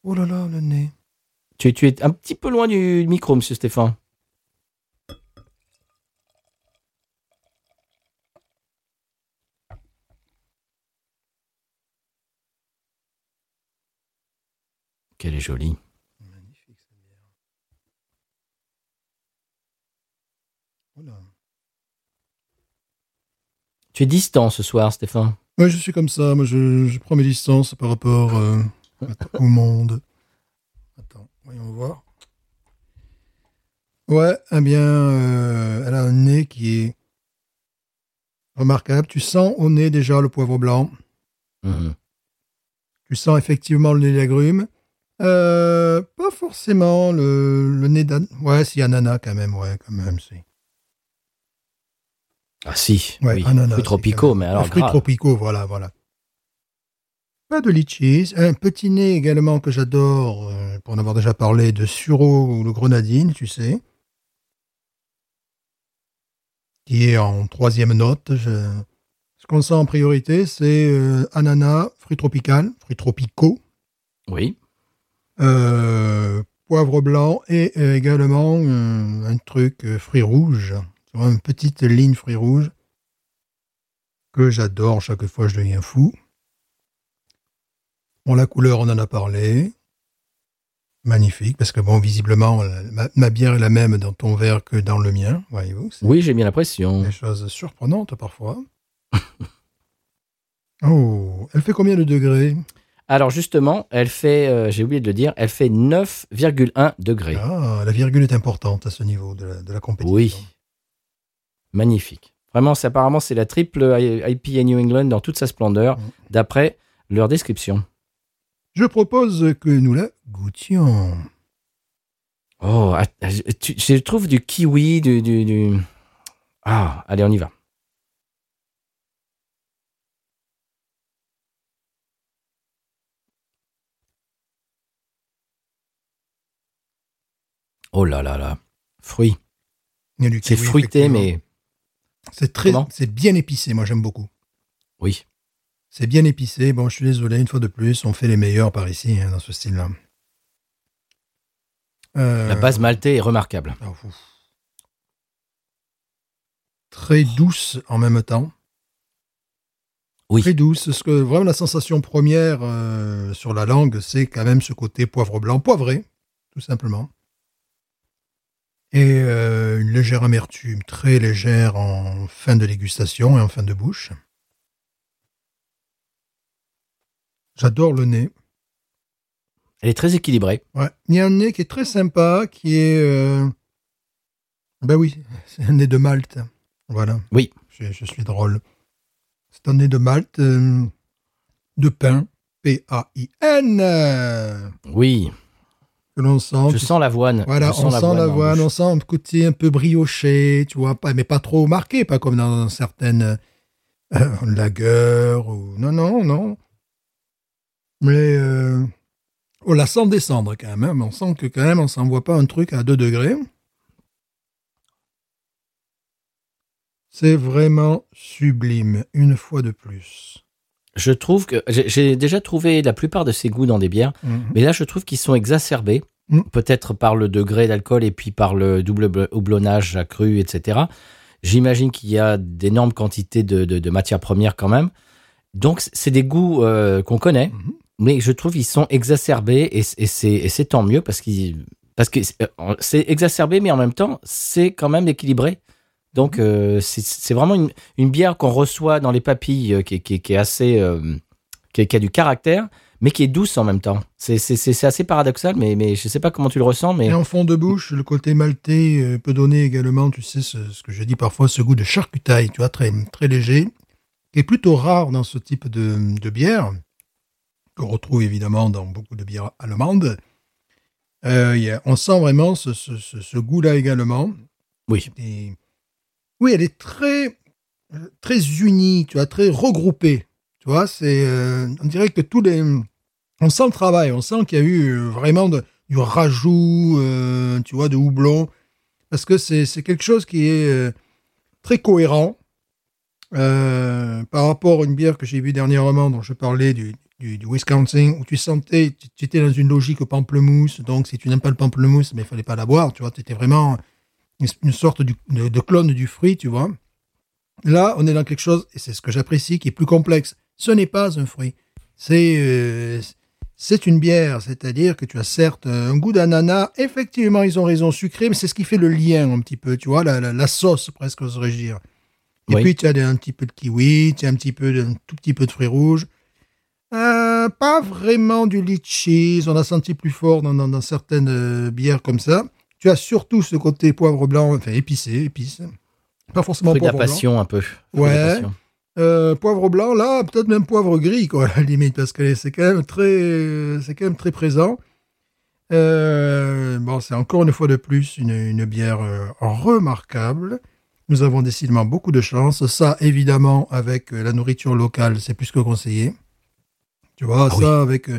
Oh là là, le nez. Tu, tu es un petit peu loin du micro, monsieur Stéphane. Qu'elle est jolie. Magnifique cette bière. Oh là. Tu es distant ce soir, Stéphane. Moi, je suis comme ça. Moi, je, je prends mes distances par rapport euh, au monde. Attends, voyons voir. Ouais, eh bien, euh, elle a un nez qui est remarquable. Tu sens au nez déjà le poivre blanc. Mhm. Tu sens effectivement le nez d'agrumes. Euh, pas forcément le, le nez d'ananas. Ouais, si, ananas quand même. Ouais, quand même, si. Ah si, Ouais, oui. ananas, fruits tropicaux, mais alors Fruits grave. tropicaux, voilà, voilà. Pas de litchis. Un petit nez également que j'adore, euh, pour en avoir déjà parlé, de sureau ou le grenadine, tu sais. Qui est en troisième note. Je- Ce qu'on sent en priorité, c'est euh, ananas, fruits tropicaux, fruits tropicaux, Oui. euh, poivre blanc et également un truc fruits rouges. Vois, Une petite ligne fruits rouges que j'adore chaque fois je deviens fou. Bon, la couleur, on en a parlé. Magnifique, parce que bon, visiblement, ma, ma bière est la même dans ton verre que dans le mien, voyez-vous. Oui, j'ai bien l'impression. des choses surprenantes parfois. <laughs> oh, elle fait combien de degrés? Alors justement, elle fait, euh, j'ai oublié de le dire, elle fait 9,1 degrés. Ah, la virgule est importante à ce niveau de la, de la compétition. oui. Magnifique. Vraiment, apparemment c'est la triple IPA New England dans toute sa splendeur, Mm. d'après leur description. Je propose que nous la goûtions. Oh, ah, je, tu- je trouve du kiwi, du, du, du- Ah, allez, on y va. Oh là là là. Fruits. Du C'est fruité, mais c'est très, c'est bien épicé. Moi, j'aime beaucoup. oui. C'est bien épicé. Bon, je suis désolé, une fois de plus, on fait les meilleurs par ici, hein, dans ce style-là. Euh, La base maltais est remarquable. ah. Très douce en même temps. Oui. Très douce. Ce que vraiment la sensation première euh, sur la langue, c'est quand même ce côté poivre blanc, poivré, tout simplement. Et euh, une légère amertume, très légère en fin de dégustation et en fin de bouche. J'adore le nez. Elle est très équilibrée. Ouais. Il y a un nez qui est très sympa, qui est. euh, Ben oui, c'est un nez de Malte. Voilà. Oui. Je, je suis drôle. C'est un nez de Malte, euh, de pain, P-A-I-N, Oui. Que l'on sent. Je sens l'avoine. Voilà, Je on sent en l'avoine, on sent un côté un peu brioché, tu vois, pas, mais pas trop marqué, pas comme dans certaines euh, <clears throat> lagers ou. Non, non, non. Mais euh, on la sent descendre quand même. hein. On sent que quand même, on s'envoie pas un truc à 2 degrés. C'est vraiment sublime, une fois de plus. Je trouve que j'ai déjà trouvé la plupart de ces goûts dans des bières, Mhm. mais là je trouve qu'ils sont exacerbés, Mm. peut-être par le degré d'alcool et puis par le double bl- houblonnage accru, etc. J'imagine qu'il y a d'énormes quantités de, de, de matières premières quand même. Donc c'est des goûts euh, qu'on connaît, Mhm. mais je trouve qu'ils sont exacerbés et, c'est tant mieux parce qu'ils parce que euh, c'est exacerbé, mais en même temps c'est quand même équilibré. Donc euh, c'est vraiment une, une bière qu'on reçoit dans les papilles euh, qui, qui, est- qui est assez euh, qui, a- qui a du caractère, mais qui est douce en même temps. C'est assez paradoxal, mais, mais je sais pas comment tu le ressens, mais Et en fond de bouche, le côté maltais peut donner également, tu sais, ce, ce que je dis parfois, ce goût de charcutaille, tu vois, très, très léger, qui est plutôt rare dans ce type de, de bière, qu'on retrouve évidemment dans beaucoup de bières allemandes. Il y a- on sent vraiment ce, ce- ce- ce goût-là également. Oui. Et oui, elle est très, euh, très unie, tu vois, très regroupée. Tu vois, c'est, euh, on dirait que tous les, on sent le travail, on sent qu'il y a eu euh, vraiment du rajout, tu vois, de houblon, parce que c'est, quelque chose qui est très cohérent par rapport à une bière que j'ai vue dernièrement, dont je parlais du, du, du Wisconsin, où tu sentais, tu, étais dans une logique pamplemousse, donc si tu n'aimes pas le pamplemousse, mais il fallait pas la boire, tu vois, tu étais vraiment une, sorte du- de, de clone du fruit, tu vois. Là, on est dans quelque chose, et c'est ce que j'apprécie, qui est plus complexe. Ce n'est pas un fruit. C'est euh, c'est une bière, c'est-à-dire que tu as certes un goût d'ananas. Effectivement, ils ont raison, sucré, mais c'est ce qui fait le lien un petit peu, tu vois, la, la, la sauce presque, oserais-je dire. Et Oui. puis, tu as un petit peu de kiwi, tu as un, petit peu un tout petit peu de fruits rouges. Euh, pas vraiment du litchis, on a senti plus fort dans, dans- dans certaines euh, bières comme ça. Tu as surtout ce côté poivre blanc, enfin épicé, épice. Pas forcément Fruit de la poivre blanc. passion, un peu. Ouais. Euh, poivre blanc, là, peut-être même poivre gris, quoi, <laughs> à la limite, parce que c'est quand même très, c'est quand même très présent. Euh, bon, c'est encore une fois de plus une, une bière euh, remarquable. Nous avons décidément beaucoup de chance. Ça, évidemment, avec la nourriture locale, c'est plus que conseillé. Tu vois, Ah ça oui. avec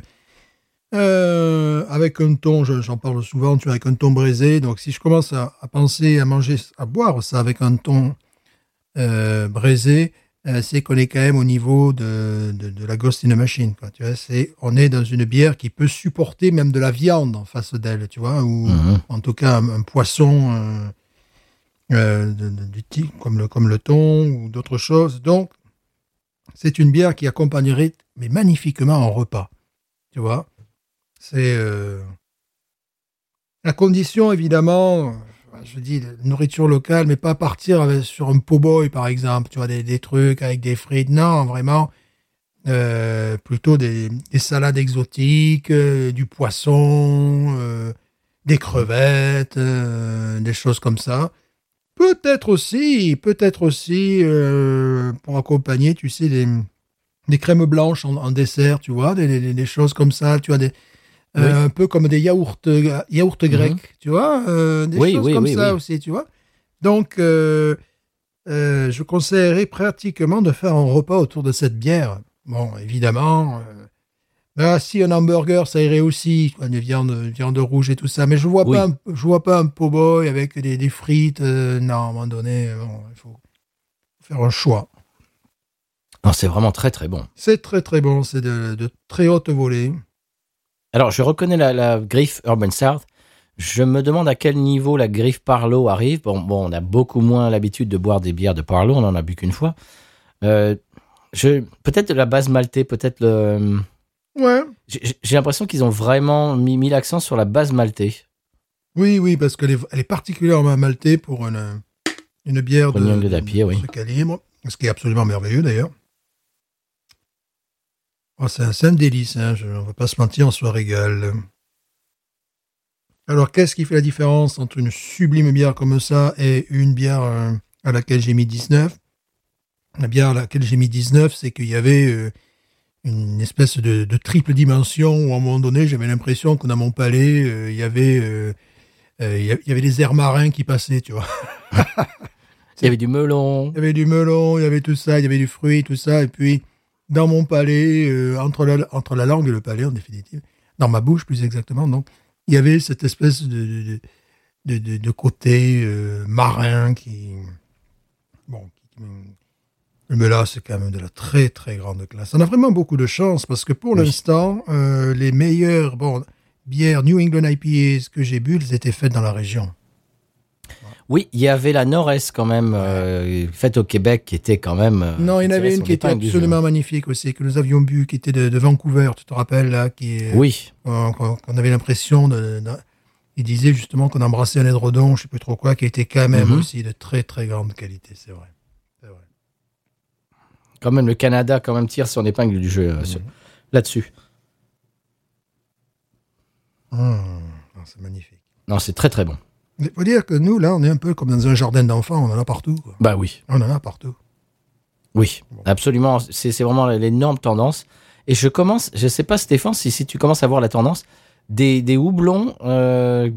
euh, avec un thon, je- j'en parle souvent, tu avec un thon braisé. Donc, si je commence à, à penser à manger, à boire ça avec un thon euh, braisé, euh, c'est qu'on est quand même au niveau de, de, de la Ghost in a Machine. Quoi, tu vois, c'est, on est dans une bière qui peut supporter même de la viande en face d'elle, tu vois, ou Mhm. en tout cas un, un poisson euh, de- du type comme le, comme le thon ou d'autres choses. Donc, c'est une bière qui accompagnerait mais magnifiquement un repas. Tu vois, c'est euh, la condition évidemment. euh, Je dis nourriture locale, mais pas partir sur un po-boy par exemple. Tu vois des, des trucs avec des frites. Non, vraiment. euh, plutôt des, des salades exotiques, du poisson, des crevettes, des choses comme ça. Peut-être aussi, peut-être aussi pour accompagner, tu sais, des, des crèmes blanches en, dessert, tu vois, des, des- choses comme ça, tu vois, Oui. un peu comme des yaourts, euh, yaourts grecs, tu vois, euh, des Oui, choses oui, comme ça aussi, tu vois. Donc, euh, euh, je conseillerais pratiquement de faire un repas autour de cette bière. Bon, évidemment, euh, ah, si un hamburger, ça irait aussi, quoi, viandes, viande rouge et tout ça. Mais je vois Oui. pas, un- je vois pas un po-boy avec des, des frites. euh, non, à un moment donné, euh, bon, il faut faire un choix. Non, c'est vraiment très très bon. C'est très très bon, c'est de, de très haute volée. Alors, je reconnais la, la griffe Urban South. Je me demande à quel niveau la griffe Parlo arrive. Bon, bon on a beaucoup moins l'habitude de boire des bières de Parlo, on en a bu qu'une fois. Euh, peut-être de la base maltée, peut-être le. Ouais. J'ai l'impression qu'ils ont vraiment mis, mis l'accent sur la base maltée. Oui, oui, parce qu'elle est, elle est particulièrement maltée pour une, une bière Pour de, young d'Apier, oui. ce calibre, ce qui est absolument merveilleux d'ailleurs. Oh, c'est un, délice, hein, je, on va pas se mentir, on se régale. Alors, qu'est-ce qui fait la différence entre une sublime bière comme ça et une bière euh, à laquelle j'ai mis 19 La bière à laquelle j'ai mis 19, c'est qu'il y avait euh, une espèce de, de triple dimension où à un moment donné, j'avais l'impression que dans mon palais, euh, il y avait... a- il y avait des airs marins qui passaient, tu vois. <laughs> Il y avait du melon. Il y avait du melon, il y avait tout ça, il y avait du fruit, tout ça. Et puis, dans mon palais, euh, entre, la, entre la langue et le palais, en définitive, dans ma bouche plus exactement, donc, il y avait cette espèce de, de, de, de- de côté euh, marin qui. Bon, qui, qui- mais là, c'est quand même de la très, très grande classe. On a vraiment beaucoup de chance parce que pour Oui. l'instant, euh, les meilleures bon, bières New England IPAs que j'ai bu, elles étaient faites dans la région. Oui, il y avait la Nord-Est quand même, euh, faite au Québec, qui était quand même. euh, Non, il y en avait une qui était absolument magnifique aussi, que nous avions bu, qui était de, de Vancouver, tu te rappelles, là, qui est, Oui, euh, qu'on qu'on avait l'impression de, de- il disait justement qu'on embrassait un édredon, je sais plus trop quoi, qui était quand même Mhm. aussi de très très grande qualité, c'est vrai. C'est vrai. quand même, le Canada quand même tire son épingle du jeu sur- là-dessus. Non, c'est magnifique. Non, c'est très très bon. Il faut dire que nous, là, on est un peu comme dans un jardin d'enfants, on en a partout, quoi. Bah oui. On en a partout. Oui, absolument. C'est vraiment l'énorme tendance. Et je commence, je sais pas Stéphane, si, si tu commences à voir la tendance, des, des houblons euh,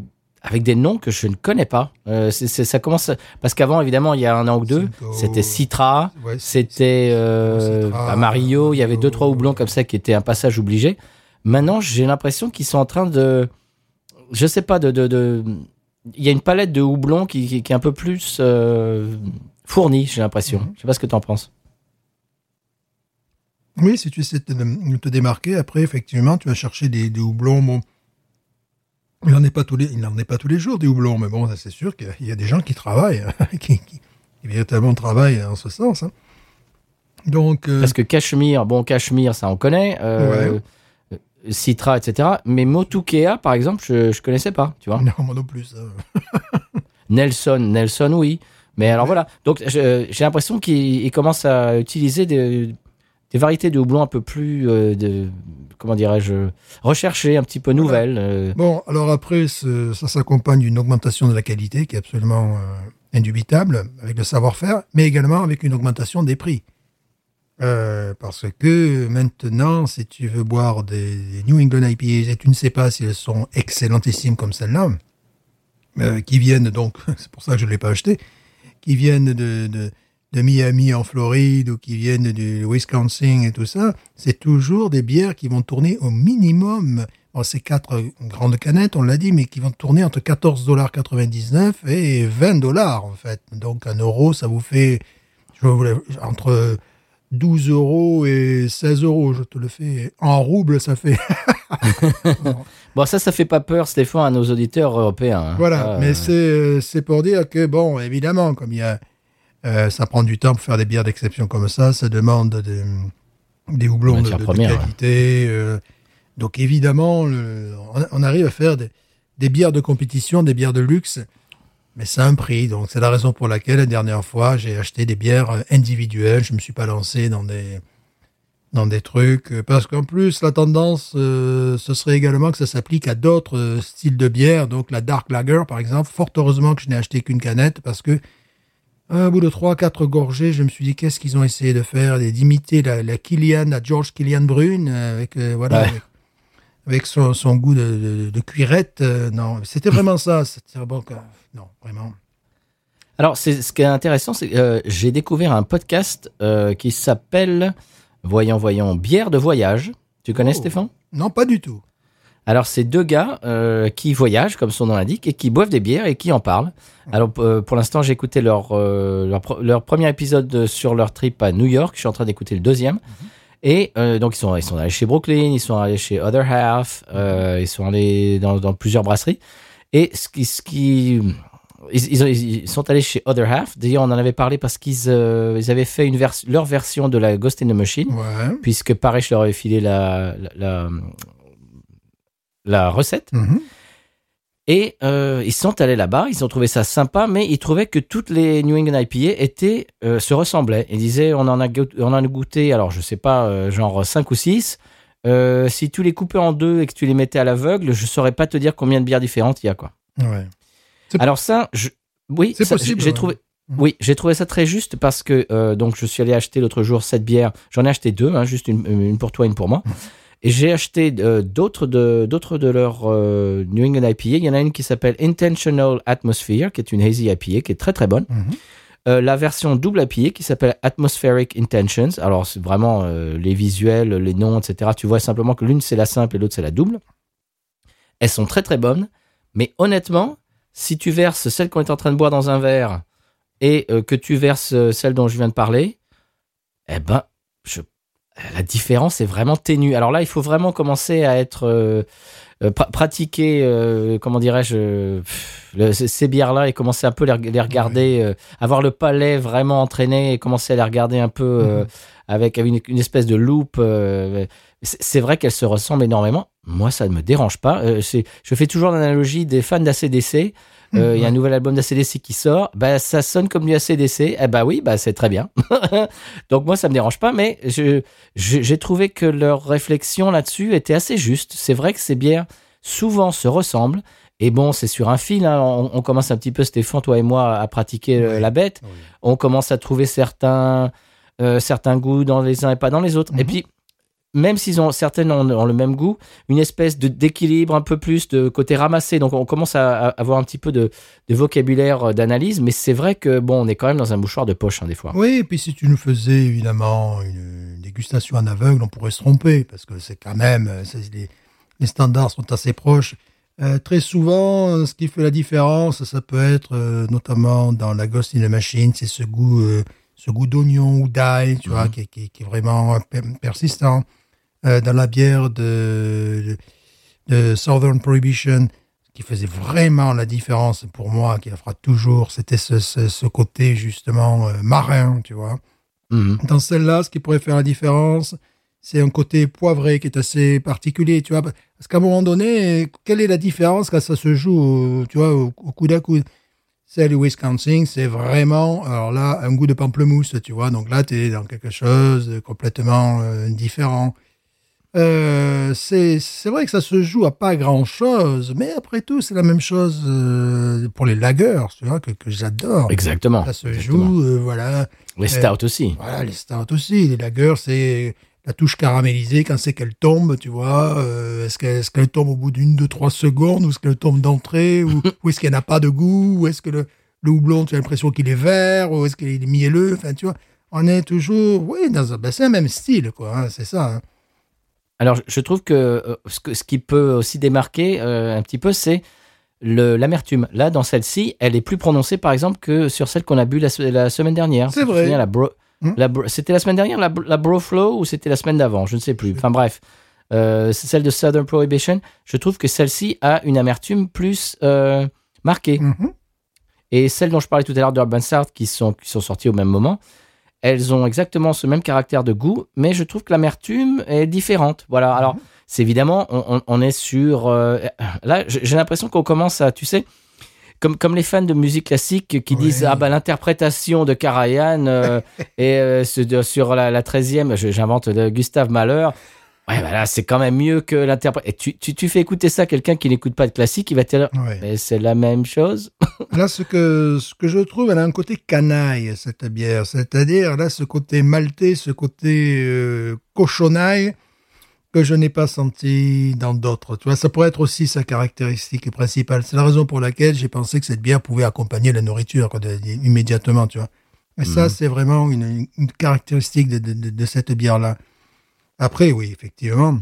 avec des noms que je ne connais pas. Euh, ça commence, parce qu'avant, évidemment, il y a un an ou deux, c'était Citra, Ouais, c'était euh, Mario, il y avait deux, trois houblons comme ça qui étaient un passage obligé. Maintenant, j'ai l'impression qu'ils sont en train de, je sais pas, de, de, de- il y a une palette de houblons qui, qui, qui est un peu plus euh, fournie, j'ai l'impression. Mhm. Je sais pas ce que tu en penses. Oui, si tu sais te, te démarquer, après, effectivement, tu vas chercher des, des houblons. Bon, il n'en est pas tous les, il est pas tous les jours des houblons, mais bon, c'est sûr qu'il y a- des gens qui travaillent, <laughs> qui, qui, qui véritablement travaillent en ce sens. hein. Donc, euh, Parce que Cachemire, bon, Cachemire, ça on connaît. Euh, euh, Citra, etc. Mais Motukea, par exemple, je, je connaissais pas, tu vois. non, moi non plus. <laughs> Nelson, Nelson, oui. Mais alors voilà. Donc j'ai l'impression qu'il il commence à utiliser des, des variétés de houblon un peu plus, euh, de, comment dirais-je, recherchées, un petit peu nouvelles. euh. Bon, alors après, ce- ça s'accompagne d'une augmentation de la qualité qui est absolument euh, indubitable, avec le savoir-faire, mais également avec une augmentation des prix. Euh, parce que maintenant, si tu veux boire des, New England IPAs et tu ne sais pas si elles sont excellentissimes comme celle-là, euh, qui viennent donc, <laughs> c'est pour ça que je ne l'ai pas acheté, qui viennent de, de, Miami en Floride ou qui viennent du Wisconsin et tout ça, c'est toujours des bières qui vont tourner au minimum Bon, c'est quatre grandes canettes, on l'a dit, mais qui vont tourner entre 14,99$ et 20 dollars, en fait. Donc, un euro, ça vous fait entre 12 euros et 16 euros. Je te le fais en rouble, ça fait. <laughs> Bon, ça, ça fait pas peur, Stéphane, à nos auditeurs européens. hein. voilà. Ah, mais euh, c'est, c'est pour dire que, bon, évidemment, comme il y a. euh, ça prend du temps pour faire des bières d'exception comme ça. Ça demande des, des houblons de, ouais. qualité. euh, donc, évidemment, le- on, on arrive à faire des, des bières de compétition, des bières de luxe. Mais c'est un prix. Donc, c'est la raison pour laquelle, la dernière fois, j'ai acheté des bières euh, individuelles. Je me suis pas lancé dans des, dans des trucs. euh, Parce qu'en plus, la tendance, euh, ce serait également que ça s'applique à d'autres euh, styles de bière. Donc, la Dark Lager, par exemple. Fort heureusement que je n'ai acheté qu'une canette parce que, à bout de trois, quatre gorgées, je me suis dit, qu'est-ce qu'ils ont essayé de faire? D'imiter la, la Killian, la George Killian Brune, avec, euh, voilà, Ouais. avec, avec son, son goût de, de, de cuirette. euh, non, c'était <laughs> vraiment ça. C'était bon, que- non, vraiment. Alors, c'est, ce qui est intéressant, c'est que euh, j'ai découvert un podcast euh, qui s'appelle, voyons, voyons, Bière de voyage. Tu connais, Oh. Stéphane? Non, pas du tout. Alors, c'est deux gars euh, qui voyagent, comme son nom l'indique, et qui boivent des bières et qui en parlent. Alors, euh, pour l'instant, j'ai écouté leur, euh, leur, premier épisode sur leur trip à New York. Je suis en train d'écouter le deuxième. Et euh, donc, ils sont, ils sont allés chez Brooklyn, ils sont allés chez Other Half, euh, ils sont allés dans, dans plusieurs brasseries. Et ce qui... Ce qui ils, ils ils sont allés chez Other Half. D'ailleurs, on en avait parlé parce qu'ils euh, ils avaient fait une vers- leur version de la Ghost in the Machine Ouais. puisque pareil, je leur avais filé la, la, la, la recette. Mhm. Et euh, ils sont allés là-bas, ils ont trouvé ça sympa, mais ils trouvaient que toutes les New England IPA étaient, euh, se ressemblaient. Ils disaient, on en a, goût- on en a goûté, alors je sais pas, euh, genre 5 ou 6. Euh, si tu les coupais en deux et que tu les mettais à l'aveugle, je saurais pas te dire combien de bières différentes il y a, quoi. Ouais. Alors ça, je, oui, C'est ça, possible, J'ai ouais. trouvé, Mhm. oui, j'ai trouvé ça très juste parce que donc je suis allé acheter l'autre jour cette bière. J'en ai acheté deux, hein, juste une, une pour toi, une pour moi. J'ai acheté euh, d'autres de d'autres de leurs euh, New England IPA. Il y en a une qui s'appelle Intentional Atmosphere, qui est une hazy IPA, qui est très très bonne. Mhm. Euh, la version double IPA qui s'appelle Atmospheric Intentions. Alors c'est vraiment les visuels, les noms, etc. Tu vois simplement que l'une c'est la simple et l'autre c'est la double. Elles sont très très bonnes, mais honnêtement, si tu verses celle qu'on est en train de boire dans un verre et euh, que tu verses euh, celle dont je viens de parler, eh ben, je, la différence est vraiment ténue. Alors là, il faut vraiment commencer à être euh, euh, pra- pratiquer, euh, comment dirais-je, euh, ces- bières-là et commencer un peu les, les regarder, euh, avoir le palais vraiment entraîné et commencer à les regarder un peu euh, Mhm. avec une, une espèce de loupe. c'est vrai qu'elles se ressemblent énormément. Moi, ça ne me dérange pas. Je fais toujours l'analogie des fans d'ACDC. Euh, Il y a un nouvel album d'ACDC qui sort. Bah, ça sonne comme du ACDC. Eh bah oui, bah c'est très bien. <laughs> Donc moi, ça me dérange pas, mais je, je- j'ai trouvé que leur réflexion là-dessus était assez juste. C'est vrai que ces bières souvent se ressemblent. Et bon, c'est sur un fil. hein. On, on commence un petit peu, Stéphane, toi et moi, à pratiquer euh, Oui. la bête. Oui. On commence à trouver certains euh, certains goûts dans les uns et pas dans les autres. Et Mhm. puis, même s'ils ont certaines ont, ont le même goût, une espèce de d'équilibre un peu plus de côté ramassé. Donc, on commence à, à avoir un petit peu de, de vocabulaire euh, d'analyse, mais c'est vrai que bon, on est quand même dans un mouchoir de poche hein, des fois. Oui, et puis si tu nous faisais évidemment une dégustation en aveugle, on pourrait se tromper, parce que c'est quand même, euh, les, les standards sont assez proches. Euh, très souvent, ce qui fait la différence, ça peut être euh, notamment dans la Ghost in the Machine, c'est ce goût, euh, ce goût d'oignon ou d'ail, tu vois, qui, est- qui est- qui est vraiment per- persistant. Euh, dans la bière de, de Southern Prohibition, qui faisait vraiment la différence pour moi, qui la fera toujours, c'était ce, ce, ce côté justement euh, marin, tu vois. Mhm. Dans celle-là, ce qui pourrait faire la différence, c'est un côté poivré qui est assez particulier, tu vois. Parce qu'à un moment donné, quelle est la différence quand ça se joue, au- tu vois, au, au coude à coude? Celle du Wisconsin, c'est vraiment, alors là, un goût de pamplemousse, tu vois. Donc là, tu es dans quelque chose de complètement euh, différent. Euh, c'est vrai que ça se joue à pas grand chose, mais après tout, c'est la même chose euh, pour les lagers, tu vois, que, que j'adore. Exactement. Ça se Exactement. joue, euh, voilà. Les stouts aussi. Voilà, les stouts aussi. Les lagers, c'est la touche caramélisée quand c'est qu'elle tombe, tu vois. est-ce qu'elle est tombe au bout d'une, deux, trois secondes ou est-ce qu'elle tombe d'entrée ou, <laughs> ou est-ce qu'elle n'a pas de goût ou est-ce que le, le houblon, tu as l'impression qu'il est vert ou est-ce qu'il est mielleux Enfin, tu vois, on est toujours, oui, dans un, ben, c'est un même style, quoi. hein, c'est ça. hein. Alors, je trouve que euh, ce, que- ce qui peut aussi démarquer euh, un petit peu, c'est l'amertume. Là, dans celle-ci, elle est plus prononcée, par exemple, que sur celle qu'on a bu la, se- la semaine dernière. C'est vrai. la bro- Hmm. bro- C'était la semaine dernière, la, bro- la Broflow, ou c'était la semaine d'avant? Je ne sais plus. Enfin, bref. Euh, c'est celle de Southern Prohibition. Je trouve que celle-ci a une amertume plus euh, marquée. Mhm. Et celles dont je parlais tout à l'heure d'Urban South, qui sont, qui sont sorties au même moment, elles ont exactement ce même caractère de goût, mais je trouve que l'amertume est différente. Voilà. Alors, c'est évidemment, on, on- on est sur. euh, là, j'ai l'impression qu'on commence à, tu sais, comme, comme les fans de musique classique qui Oui. disent Ah, bah, l'interprétation de Karajan euh, <laughs> et euh, sur la, la 13e, je- j'invente de Gustave Mahler. Ouais, bah là, c'est quand même mieux que l'interprétation. Et tu, tu, tu fais écouter ça à quelqu'un qui n'écoute pas de classique, il va te dire Ouais. Mais c'est la même chose. <laughs> Là, ce que, ce que je trouve, elle a un côté canaille, cette bière. C'est-à-dire, là, ce côté maltais, ce côté euh, cochonaille, que je n'ai pas senti dans d'autres. Tu vois, ça pourrait être aussi sa caractéristique principale. C'est la raison pour laquelle j'ai pensé que cette bière pouvait accompagner la nourriture quoi, de- de- immédiatement, tu vois. Et ça, Mhm. c'est vraiment une, une caractéristique de, de- de- de cette bière-là. Après, oui, effectivement,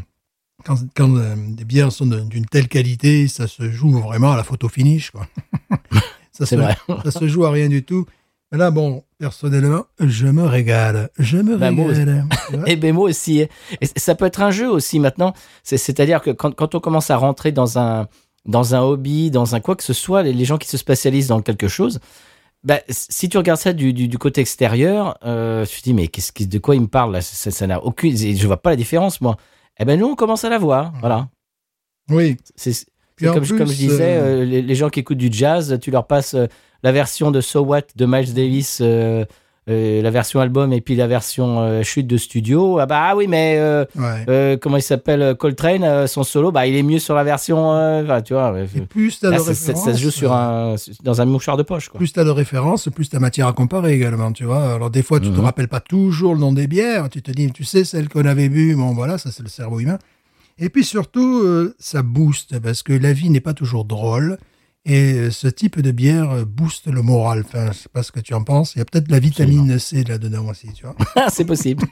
quand, quand euh, des bières sont d'une telle qualité, ça se joue vraiment à la photo finish, quoi. <laughs> ça, se, vrai. ça se joue à rien du tout. Mais là, bon, personnellement, je me régale. Je me Ben, régale. Et <laughs> ben moi aussi. Et ça peut être un jeu aussi maintenant. C'est- C'est-à-dire que quand, quand on commence à rentrer dans un, dans un hobby, dans un quoi que ce soit, les, les gens qui se spécialisent dans quelque chose, bah, si tu regardes ça du, du, du côté extérieur, euh, tu te dis mais qu'est-ce de quoi il me parle là Ça n'a aucune, je vois pas la différence moi. Eh ben nous on commence à la voir. Voilà. oui. C'est comme, je- comme je plus, disais, euh, euh, les, les gens qui écoutent du jazz, tu leur passes euh, la version de So What de Miles Davis, euh, euh, la version album et puis la version euh, chute de studio. Ah bah ah oui, mais euh, Ouais. comment il s'appelle Coltrane, son solo, bah il est mieux sur la version. enfin, tu vois, Et plus t'as de références, ça se joue sur un, dans un mouchoir de poche. Quoi. plus t'as de références, plus t'as matière à comparer également, tu vois. Alors des fois, tu te Mhm. rappelles pas toujours le nom des bières, tu te dis, tu sais, celle qu'on avait bu, bon voilà, ça c'est le cerveau humain. Et puis surtout, ça booste, parce que la vie n'est pas toujours drôle, et euh, ce type de bière euh, booste le moral. Enfin, je sais pas ce que tu en penses, il y a peut-être de la vitamine C là-dedans aussi, tu vois. <laughs> C'est possible.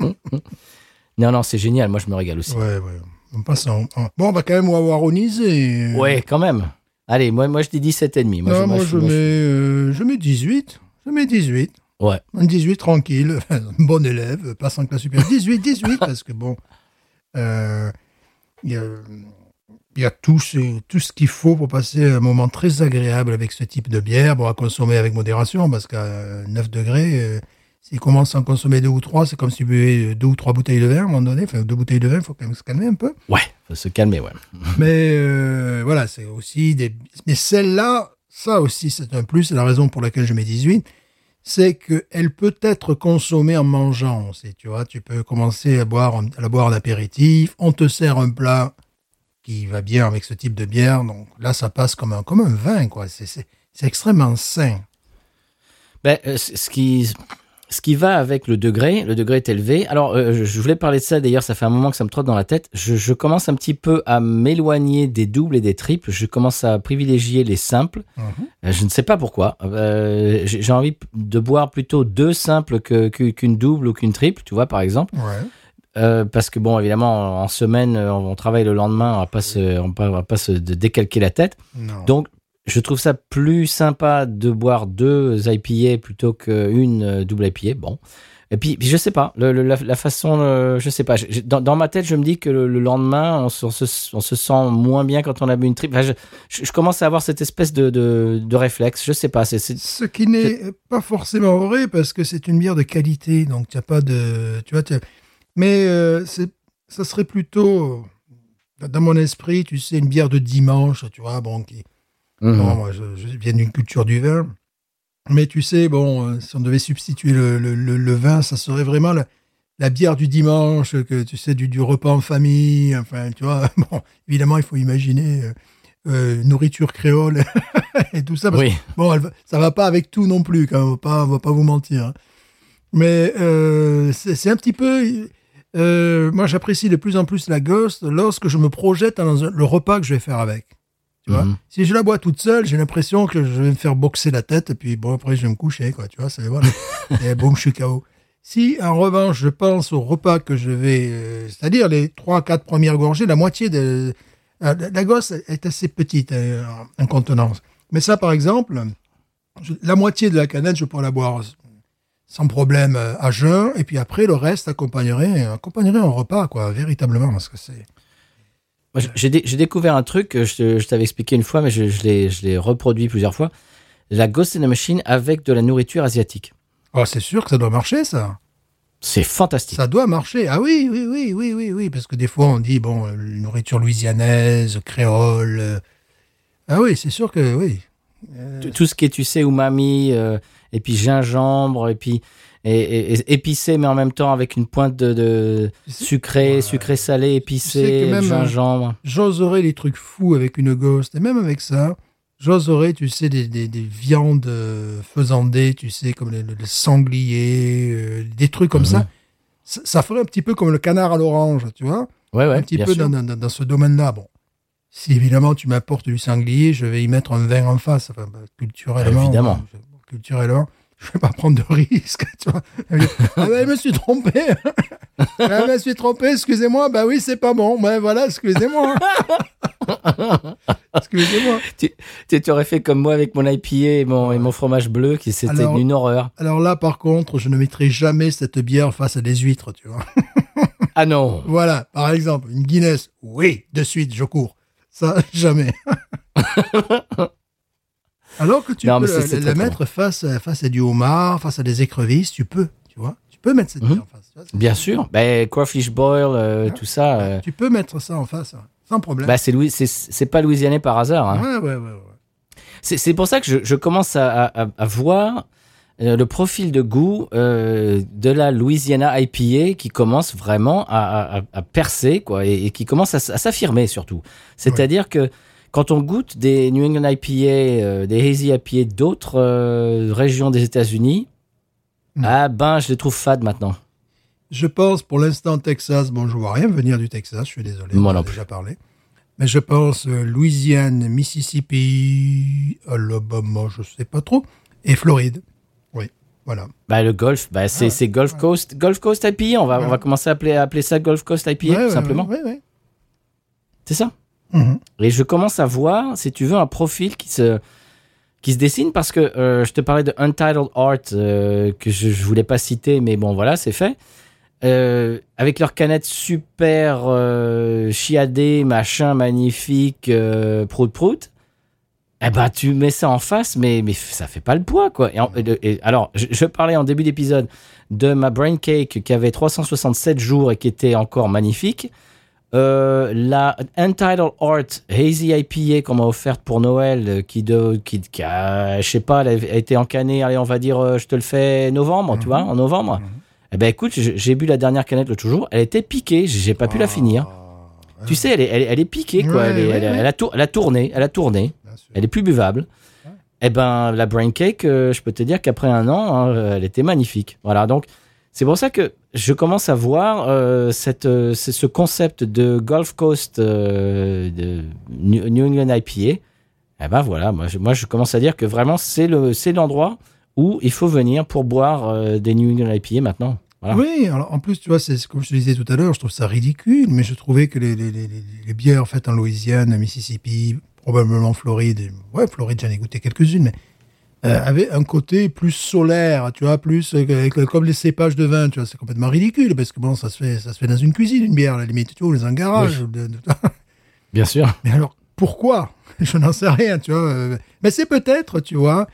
<laughs> non, non, c'est génial. Moi, je me régale aussi. Ouais, ouais. On passe en- en- Bon, on va quand même waroniser. Ouais, quand même. Allez, moi, moi je dis 17 et demi. Moi, non, je, moi, je, mets, euh, je mets 18. Je mets 18. Ouais. Un 18 tranquille, <laughs> bon élève, passe en classe supérieure. 18, 18, parce que bon, euh, il y a, il y a tout ce, tout ce qu'il faut pour passer un moment très agréable avec ce type de bière. Bon, à consommer avec modération, parce qu'à 9 degrés, euh, s'il commence à en consommer deux ou trois, c'est comme si tu buvais deux ou trois bouteilles de vin à un moment donné. Enfin, deux bouteilles de vin, il faut quand même se calmer un peu. Ouais, faut se calmer, ouais. <laughs> Mais euh, voilà, c'est aussi des. Mais celle-là, ça aussi, c'est un plus. C'est la raison pour laquelle je mets 18. C'est qu'elle peut être consommée en mangeant aussi. Tu vois, tu peux commencer à, boire, à la boire en apéritif. On te sert un plat qui va bien avec ce type de bière. Donc là, ça passe comme un, comme un vin, quoi. C'est- extrêmement sain. Ben, euh, ce qui, ce qui va avec le degré, le degré est élevé. Alors, euh, je- voulais parler de ça, d'ailleurs, ça fait un moment que ça me trotte dans la tête. Je, je commence un petit peu à m'éloigner des doubles et des triples. Je commence à privilégier les simples. Mhm. Euh, Je ne sais pas pourquoi. Euh, J'ai envie de boire plutôt deux simples qu'une double ou qu'une triple, tu vois, par exemple. Ouais. Euh, parce que, bon, évidemment, en semaine, euh, on travaille le lendemain, on va pas se, on va pas se décalquer la tête. Non. Donc, je trouve ça plus sympa de boire deux IPA plutôt qu'une euh, double IPA. Bon. Et puis, je sais pas, le- le- la, la façon, euh, je sais pas. Dans, dans ma tête, je me dis que le, le lendemain, on se, on se- on se sent moins bien quand on a bu une triple. Enfin, je, commence à avoir cette espèce de, de, de réflexe. Je sais pas. C'est, Ce qui n'est pas forcément vrai parce que c'est une bière de qualité, donc tu n'as pas de, tu vois, tu- mais euh, c'est, ça serait plutôt, euh, dans mon esprit, tu sais, une bière de dimanche, tu vois, bon, qui, bon, moi, je, je viens d'une culture du vin, mais tu sais, bon, euh, si on devait substituer le, le- le- le vin, ça serait vraiment la, la bière du dimanche, que tu sais, du, du repas en famille, enfin, tu vois, <laughs> bon, évidemment, il faut imaginer euh, euh, nourriture créole <laughs> et tout ça, parce Oui. Bon, elle ça va pas avec tout non plus, quand même, on va pas, on va pas vous mentir. hein. Mais c'est un petit peu. Euh, moi, j'apprécie de plus en plus la Ghost lorsque je me projette dans le repas que je vais faire avec. Tu vois? Mhm. Si je la bois toute seule, j'ai l'impression que je vais me faire boxer la tête, et puis bon, après, je vais me coucher, quoi. Tu vois, c'est voilà. <laughs> et boum, je suis KO. Si, en revanche, je pense au repas que je vais, euh, c'est-à-dire les trois, quatre premières gorgées, la moitié de euh, la, la Ghost est assez petite euh, en en contenance. Mais ça, par exemple, je- la moitié de la canette, je pourrais la boire sans problème euh, à jeun, et puis après, le reste accompagnerait, accompagnerait un repas, quoi, véritablement, parce que c'est... J'ai- J'ai dé- j'ai découvert un truc, euh, je, je t'avais expliqué une fois, mais je, je l'ai reproduit plusieurs fois. La Ghost in the Machine avec de la nourriture asiatique. Oh, c'est sûr que ça doit marcher, ça. C'est fantastique. Ça doit marcher. Ah oui, oui, oui, oui, oui, oui, parce que des fois, on dit, bon, euh, nourriture louisianaise, créole... Ah oui, c'est sûr que oui. Tout- Tout ce qui est, tu sais, umami, euh, et puis gingembre, et puis et, et- et épicé, mais en même temps avec une pointe de, sucré, Ouais. sucré salé, épicé, Tu sais que même, euh, gingembre. J'oserais les trucs fous avec une ghost, et même avec ça, j'oserais, tu sais, des, des, des viandes euh, faisandées, tu sais, comme le, sanglier, euh, des trucs comme Mhm. ça. ça. Ça ferait un petit peu comme le canard à l'orange, tu vois Ouais, ouais, Un petit peu dans, dans- dans ce domaine-là. Bon, si évidemment tu m'apportes du sanglier, je vais y mettre un vin en face, enfin, bah, culturellement. Évidemment. Euh, culturellement. Je vais pas prendre de <laughs> risque, tu vois. Ah ben, je me suis trompé. ah, <laughs> je me suis trompé, excusez-moi. Bah oui, c'est pas bon. Ben voilà, excusez-moi. <laughs> excusez-moi. Tu, tu- tu aurais fait comme moi avec mon IPA et mon, et mon fromage bleu, qui c'était Alors- une horreur. Alors là, par contre, je ne mettrai jamais cette bière face à des huîtres, tu vois. Ah non Voilà, par exemple, une Guinness. Oui, de suite, je cours. Ça, jamais. Alors que tu Non, peux très mettre face à, face à du homard, face à des écrevisses, tu peux, tu vois. Tu peux mettre cette bière en face. vois, Bien sûr. Ben, crawfish boil, euh, tout ça. euh, Tu peux mettre ça en face, hein, sans problème. bah, c'est Louis- c'est- pas louisianais par hasard. hein. ouais, ouais, ouais, ouais. C'est pour ça que je, je commence à, à- à voir euh, le profil de goût euh, de la Louisiana IPA qui commence vraiment à, à- percer quoi, et, et qui commence à s'affirmer surtout. C'est-à-dire que quand on goûte des New England IPA, euh, des Hazy IPA d'autres euh, régions des États-Unis, Mm. ah ben je les trouve fades maintenant. Je pense pour l'instant Texas, bon, je vois rien venir du Texas, je suis désolé, Moi non déjà parlé. Mais je pense euh, Louisiane, Mississippi, Alabama, je sais pas trop, et Floride. Oui, voilà. Bah, le golf, bah, c'est c'est Gulf Coast, Gulf Coast IPA. On va, on va commencer à appeler, à appeler ça Gulf Coast IPA, Ouais, tout simplement. C'est ça? Mhm. Et je commence à voir, si tu veux, un profil qui se, qui se dessine parce que euh, je te parlais de Untitled Art euh, que je, je voulais pas citer, mais bon, voilà, c'est fait. Euh, avec leurs canettes super chiadées, machin magnifique, prout prout. Eh ben, tu mets ça en face, mais, mais ça fait pas le poids, quoi. Et, alors, je parlais en début d'épisode de ma Brain Cake qui avait 367 jours et qui était encore magnifique. Euh, la Untitled Art Hazy IPA qu'on m'a offerte pour Noël, euh, qui, de, qui, qui a, je sais pas, elle a été encanée, allez, on va dire, euh, je te le fais novembre, tu vois, en novembre. Eh ben écoute, j'ai bu la dernière canette l'autre jour, elle était piquée, j'ai pas pu la finir. Ah, Tu sais, elle est, elle est, elle est piquée, quoi. Ouais, elle, est- ouais, elle, ouais. elle a tour- elle a tourné, elle a tourné, elle est plus buvable. Eh ben, la brain cake, euh, je peux te dire qu'après un an, hein, elle était magnifique. Voilà, donc c'est pour ça que je commence à voir euh, cette, euh, ce concept de Gulf Coast euh, de New England IPA. Eh ben voilà, moi je, commence à dire que vraiment c'est le c'est l'endroit où il faut venir pour boire euh, des New England IPA maintenant. Oui, alors en plus, tu vois, c'est comme je te disais tout à l'heure, je trouve ça ridicule, mais je trouvais que les, bières faites en Louisiane, Mississippi, probablement Floride, ouais, Floride, j'en ai goûté quelques-unes, euh, avaient un côté plus solaire, tu vois, plus euh, comme les cépages de vin, tu vois, c'est complètement ridicule, parce que bon, ça se fait, ça se fait dans une cuisine, une bière, à la limite, tu vois, dans un garage. ou de- de- <laughs> Bien sûr. Mais alors, pourquoi? <laughs> Je n'en sais rien, tu vois. euh, Mais c'est peut-être, tu vois,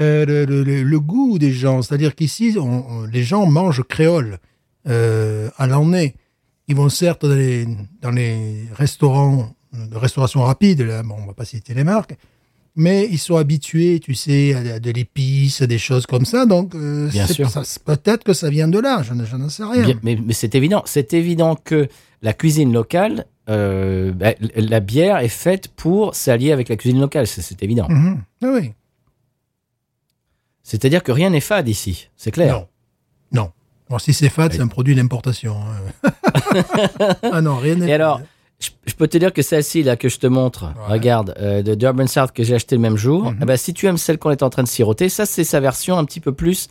euh, le, le- goût des gens. C'est-à-dire qu'ici, on- on- les gens mangent créole à l'année. Ils vont certes dans les, dans les restaurants de restauration rapide, là, bon, on va pas citer les marques, mais ils sont habitués, tu sais, à, de l'épice, à des choses comme ça. Donc, euh, peut-être que ça vient de là. Je, ne- je n'en sais rien. Bien, mais mais c'est évident. C'est évident que la cuisine locale, euh, bah, la bière est faite pour s'allier avec la cuisine locale. C'est évident. Mhm. Ah oui. C'est-à-dire que rien n'est fade ici. C'est clair. Non. Non. Alors, si c'est fat, c'est un produit d'importation. hein. <laughs> ah non, rien n'est Et alors, je, peux te dire que celle-ci là que je te montre, Ouais. regarde, euh, de Durban South que j'ai acheté le même jour. Eh ben, si tu aimes celle qu'on est en train de siroter, ça c'est sa version un petit peu plus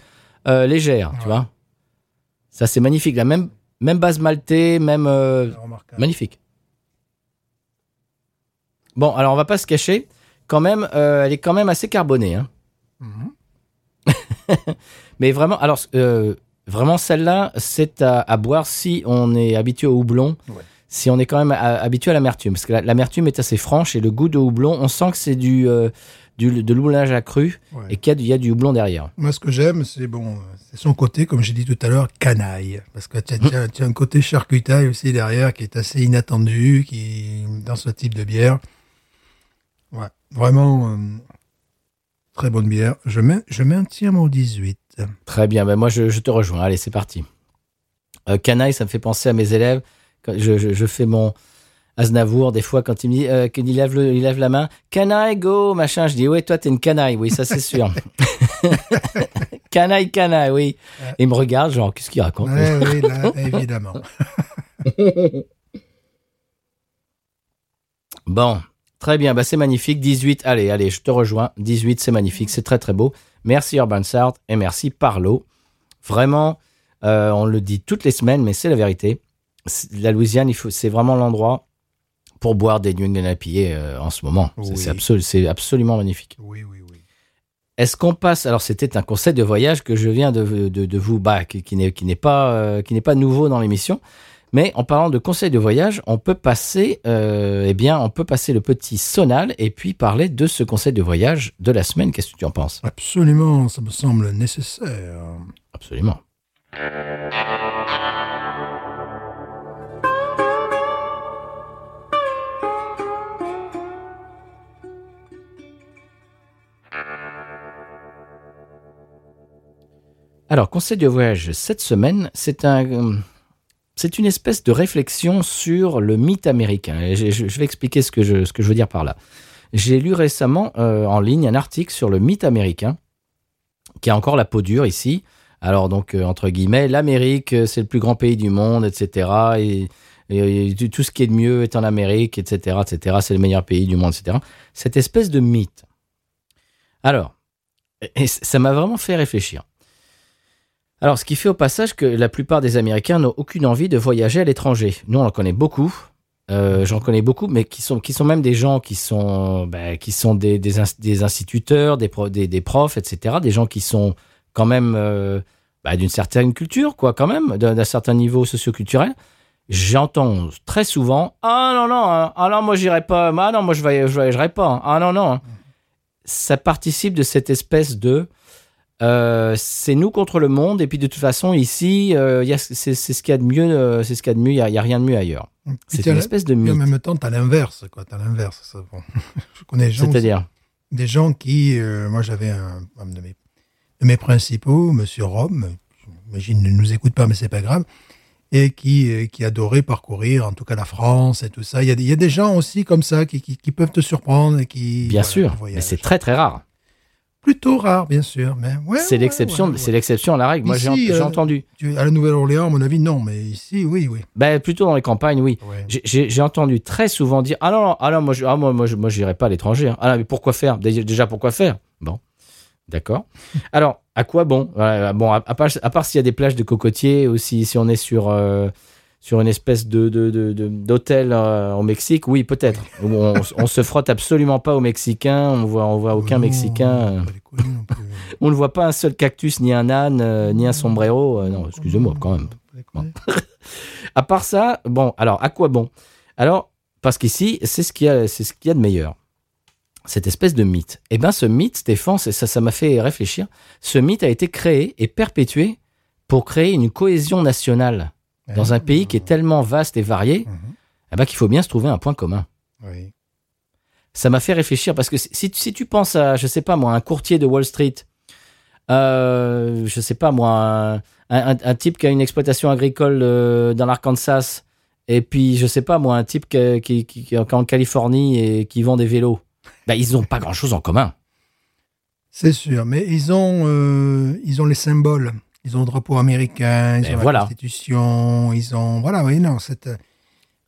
euh, légère, tu vois. Ça c'est magnifique, la même même base maltée, même euh, magnifique. Bon, alors on va pas se cacher, quand même, elle est quand même assez carbonée, hein. Mhm. <laughs> Mais vraiment, alors vraiment celle-là, c'est à, à boire si on est habitué au houblon, Ouais. Si on est quand même à- habitué à l'amertume, parce que la- l'amertume est assez franche et le goût de houblon, on sent que c'est du, euh, du de l'houblonnage accru Ouais. et qu'il y, a du- il y a du houblon derrière. Moi, ce que j'aime, c'est bon, euh, c'est son côté, comme j'ai dit tout à l'heure, canaille. Parce que tu as, un côté charcutaille aussi derrière qui est assez inattendu, qui dans ce type de bière. Ouais, vraiment euh, très bonne bière. Je, main- je maintiens mon 18. Très bien, ben moi je, je te rejoins. Allez, c'est parti. Euh, canaille, ça me fait penser à mes élèves. Je, je- je fais mon Aznavour, des fois, quand il me dit, euh, qu'il lève, le- il lève la main, canaille, go, machin, je dis, ouais, toi, t'es une canaille, oui, ça c'est sûr. <laughs> canaille, canaille, oui. Et il me regarde, genre, qu'est-ce qu'il raconte Ouais, oui, là, évidemment. <laughs> Bon, très bien, bah, c'est magnifique. 18, allez, allez, je te rejoins. 18, c'est magnifique, c'est très très beau. Merci Urban Sart et merci Parlo. Vraiment, euh, on le dit toutes les semaines, mais c'est la vérité. La Louisiane, c'est vraiment l'endroit pour boire des New England IPA euh, en ce moment. C'est- Oui. C'est absolu- c'est absolument magnifique. Oui, oui, oui. Est-ce qu'on passe Alors, c'était un conseil de voyage que je viens de, de, de vous, bah, qui, qui n'est qui n'est pas euh, qui n'est pas nouveau dans l'émission. Mais en parlant de conseil de voyage, on peut passer, euh, eh bien, on peut passer le petit sonal et puis parler de ce conseil de voyage de la semaine. Qu'est-ce que tu en penses? Absolument, ça me semble nécessaire. Absolument. Alors, conseil de voyage cette semaine, c'est un, euh, c'est une espèce de réflexion sur le mythe américain. Et je, vais expliquer ce que je, ce que je veux dire par là. J'ai lu récemment euh, en ligne un article sur le mythe américain, qui a encore la peau dure ici. Alors donc euh, entre guillemets, l'Amérique euh, c'est le plus grand pays du monde, etc. Et, et- tout ce qui est de mieux est en Amérique, etc., etc. C'est le meilleur pays du monde, etc. Cette espèce de mythe. Alors, et ça m'a vraiment fait réfléchir. Alors, ce qui fait au passage que la plupart des Américains n'ont aucune envie de voyager à l'étranger. Nous, on en connaît beaucoup. Euh, J'en connais beaucoup, mais qui sont, qui sont même des gens qui sont, bah, qui sont des, des, ins- des instituteurs, des, des, profs, etc. Des gens qui sont quand même euh, bah, d'une certaine culture, quoi, quand même, d'un certain niveau socioculturel. J'entends très souvent Ah non, non, hein. ah non, moi j'irai pas, ah non, moi je voyagerai pas, hein. ah non, non. hein. Ça participe de cette espèce de euh, c'est nous contre le monde, et puis de toute façon, ici, euh, c'est ce qu'il y a de mieux, euh, c'est ce qu'il y a de mieux, il y a, rien de mieux ailleurs. C'est une espèce de puis en mythe. même temps, t'as l'inverse, quoi. T'as l'inverse. bon. <laughs> Je connais des gens, aussi- C'est-à-dire des gens qui, moi, j'avais un, un de mes, de mes principaux, Monsieur Rome, j'imagine ne nous écoute pas, mais c'est pas grave, et qui, qui adorait parcourir, en tout cas la France et tout ça. Il y a, des- il y a des gens aussi comme ça qui, qui, qui peuvent te surprendre et qui. Bien voilà, sûr, mais c'est très très rare. Plutôt rare, bien sûr. Mais ouais, c'est ouais, l'exception, ouais, c'est l'exception à la règle. Moi, j'ai euh, entendu. À la Nouvelle-Orléans, à mon avis, non, mais ici, oui, oui. Ben, plutôt dans les campagnes, oui. J'ai- entendu très souvent dire ah non non ah non moi je ah, moi moi je- moi j'irai pas à l'étranger hein. ah non, mais pourquoi faire? Dé- déjà pourquoi faire? Bon d'accord <laughs> alors à quoi bon? Voilà, bon à, à part à part s'il y a des plages de cocotiers ou si si on est sur euh, sur une espèce de de- de- de- d'hôtel euh, au Mexique. Oui peut-être. <laughs> Où on, on se frotte absolument pas aux Mexicains. On voit on voit aucun Non, Mexicain euh, non plus. <laughs> on ne voit pas un seul cactus ni un âne euh, ni un sombrero euh, non excusez-moi quand même. <laughs> à part ça, bon, alors à quoi bon? Alors, parce qu'ici, c'est ce qu'il y a, c'est ce qu'il y a de meilleur. Cette espèce de mythe. Eh bien, ce mythe, Stéphane, ça, ça m'a fait réfléchir. Ce mythe a été créé et perpétué pour créer une cohésion nationale dans un pays qui est tellement vaste et varié, Mhm. eh ben, qu'il faut bien se trouver un point commun. Oui. Ça m'a fait réfléchir parce que si, si- si tu penses à, je sais pas moi, un courtier de Wall Street, euh, je sais pas moi, un, un- un type qui a une exploitation agricole euh, dans l'Arkansas, et puis je sais pas moi, un type qui, qui, qui- qui est en Californie et qui vend des vélos, ben, ils n'ont pas grand chose en commun. C'est sûr, mais ils ont, euh, ils ont les symboles. Ils ont le drapeau américain, ils Ben ont voilà. la Constitution, ils ont, voilà, oui, non, c'est, euh,